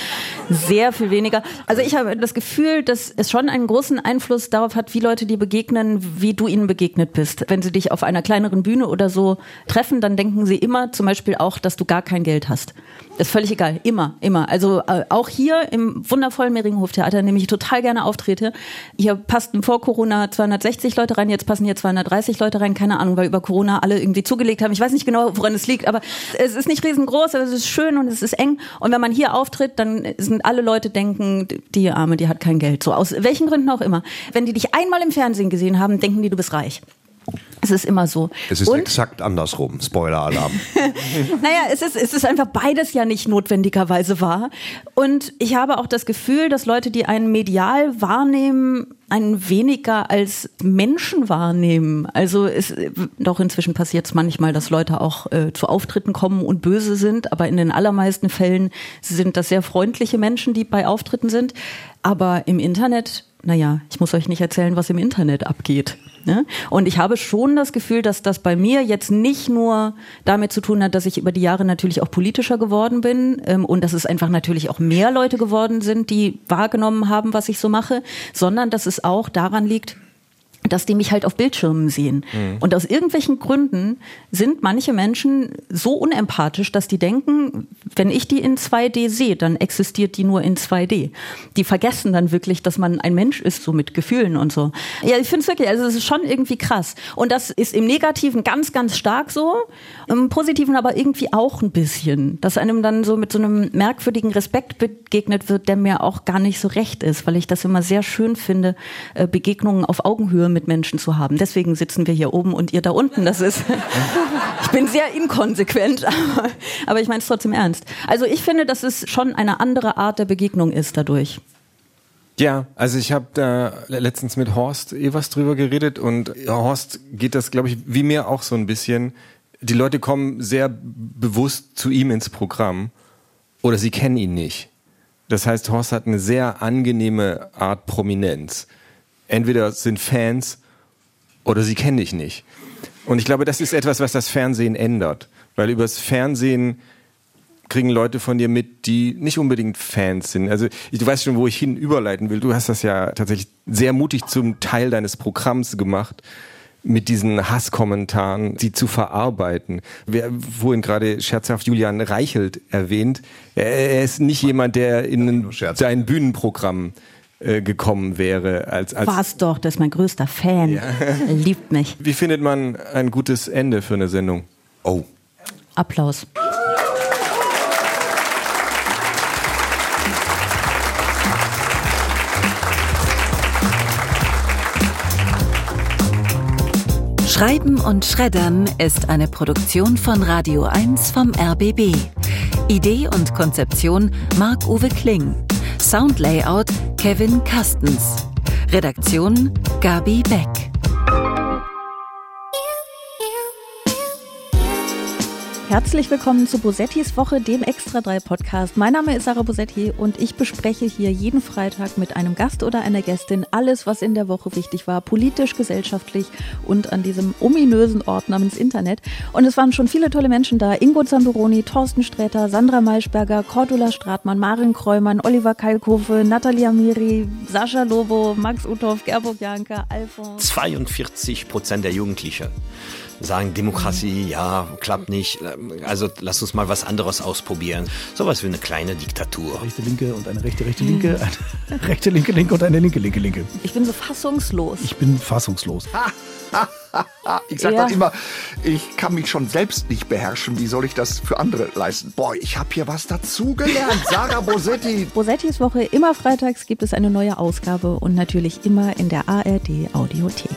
Sehr viel weniger. Also ich habe das Gefühl, dass es schon einen großen Einfluss darauf hat, wie Leute dir begegnen, wie du ihnen begegnet bist. Wenn sie dich auf einer kleineren Bühne oder so treffen, dann denken sie immer zum Beispiel auch, dass du gar kein Geld hast. Das ist völlig egal. Immer, immer. Also äh, auch hier im wundervollen Mehringhof-Theater, in dem ich total gerne auftrete. Hier passten vor Corona 260 Leute rein, jetzt passen hier 230 Leute rein. Keine Ahnung, weil über Corona alle irgendwie zugelegt haben. Ich weiß nicht genau, woran es liegt, aber es ist nicht riesengroß, aber es ist schön und es ist eng. Und wenn man hier auftritt, dann sind alle Leute denken, die Arme, die hat kein Geld. So aus welchen Gründen auch immer. Wenn die dich einmal im Fernsehen gesehen haben, denken die, du bist reich. Es ist immer so. Es ist und exakt andersrum. Spoiler-Alarm. naja, es ist, es ist einfach beides ja nicht notwendigerweise wahr. Und ich habe auch das Gefühl, dass Leute, die einen medial wahrnehmen, einen weniger als Menschen wahrnehmen. Also es, doch inzwischen passiert es manchmal, dass Leute auch äh, zu Auftritten kommen und böse sind, aber in den allermeisten Fällen sind das sehr freundliche Menschen, die bei Auftritten sind. Aber im Internet, naja, ich muss euch nicht erzählen, was im Internet abgeht. Ne? Und ich habe schon das Gefühl, dass das bei mir jetzt nicht nur damit zu tun hat, dass ich über die Jahre natürlich auch politischer geworden bin ähm, und dass es einfach natürlich auch mehr Leute geworden sind, die wahrgenommen haben, was ich so mache, sondern dass es auch daran liegt, dass die mich halt auf Bildschirmen sehen. Und aus irgendwelchen Gründen sind manche Menschen so unempathisch, dass die denken, wenn ich die in 2D sehe, dann existiert die nur in 2D. Die vergessen dann wirklich, dass man ein Mensch ist, so mit Gefühlen und so. Ja, ich finde es wirklich, also es ist schon irgendwie krass. Und das ist im Negativen ganz, ganz stark so, im Positiven aber irgendwie auch ein bisschen. Dass einem dann so mit so einem merkwürdigen Respekt begegnet wird, der mir auch gar nicht so recht ist, weil ich das immer sehr schön finde, äh, Begegnungen auf Augenhöhe mit Menschen zu haben. Deswegen sitzen wir hier oben und ihr da unten. Das ist, ich bin sehr inkonsequent, aber, aber ich meine es trotzdem ernst. Also ich finde, dass es schon eine andere Art der Begegnung ist dadurch. Ja, also ich habe da letztens mit Horst Evers drüber geredet und Horst geht das, glaube ich, wie mir auch so ein bisschen. Die Leute kommen sehr bewusst zu ihm ins Programm oder sie kennen ihn nicht. Das heißt, Horst hat eine sehr angenehme Art Prominenz. Entweder sind Fans oder sie kennen dich nicht. Und ich glaube, das ist etwas, was das Fernsehen ändert. Weil übers Fernsehen kriegen Leute von dir mit, die nicht unbedingt Fans sind. Also ich- du weißt schon, wo ich hin überleiten will. Du hast das ja tatsächlich sehr mutig zum Teil deines Programms gemacht, mit diesen Hasskommentaren, sie zu verarbeiten. Wer vorhin gerade scherzhaft Julian Reichelt erwähnt, er ist nicht jemand, der in dein Bühnenprogramm äh, gekommen wäre. Als, als War's doch, das ist mein größter Fan. Er liebt mich. Wie findet man ein gutes Ende für eine Sendung? Oh. Applaus. Schreiben und Schreddern ist eine Produktion von Radio 1 vom RBB. Idee und Konzeption Marc-Uwe Kling. Soundlayout Kevin Kastens. Redaktion Gabi Beck. Herzlich willkommen zu Bosettis Woche, dem Extra 3 Podcast. Mein Name ist Sarah Bosetti und ich bespreche hier jeden Freitag mit einem Gast oder einer Gästin alles, was in der Woche wichtig war, politisch, gesellschaftlich und an diesem ominösen Ort namens Internet. Und es waren schon viele tolle Menschen da. Ingo Zamperoni, Thorsten Sträter, Sandra Maischberger, Cordula Stratmann, Marin Kreumann, Oliver Kalkofe, Natalia Miri, Sascha Lobo, Max Uthoff, Gerburg Janke, Alfons. 42 Prozent der Jugendlichen sagen, Demokratie, ja, klappt nicht. Also lass uns mal was anderes ausprobieren. Sowas wie eine kleine Diktatur. Rechte Linke und eine rechte rechte Linke, eine rechte linke Linke und eine linke linke Linke. Ich bin so fassungslos. Ich bin fassungslos. Ich sag Ja. dann immer, ich kann mich schon selbst nicht beherrschen. Wie soll ich das für andere leisten? Boah, ich habe hier was dazugelernt. Sarah Bosetti. Bosettis Woche, immer freitags gibt es eine neue Ausgabe und natürlich immer in der ARD Audiothek.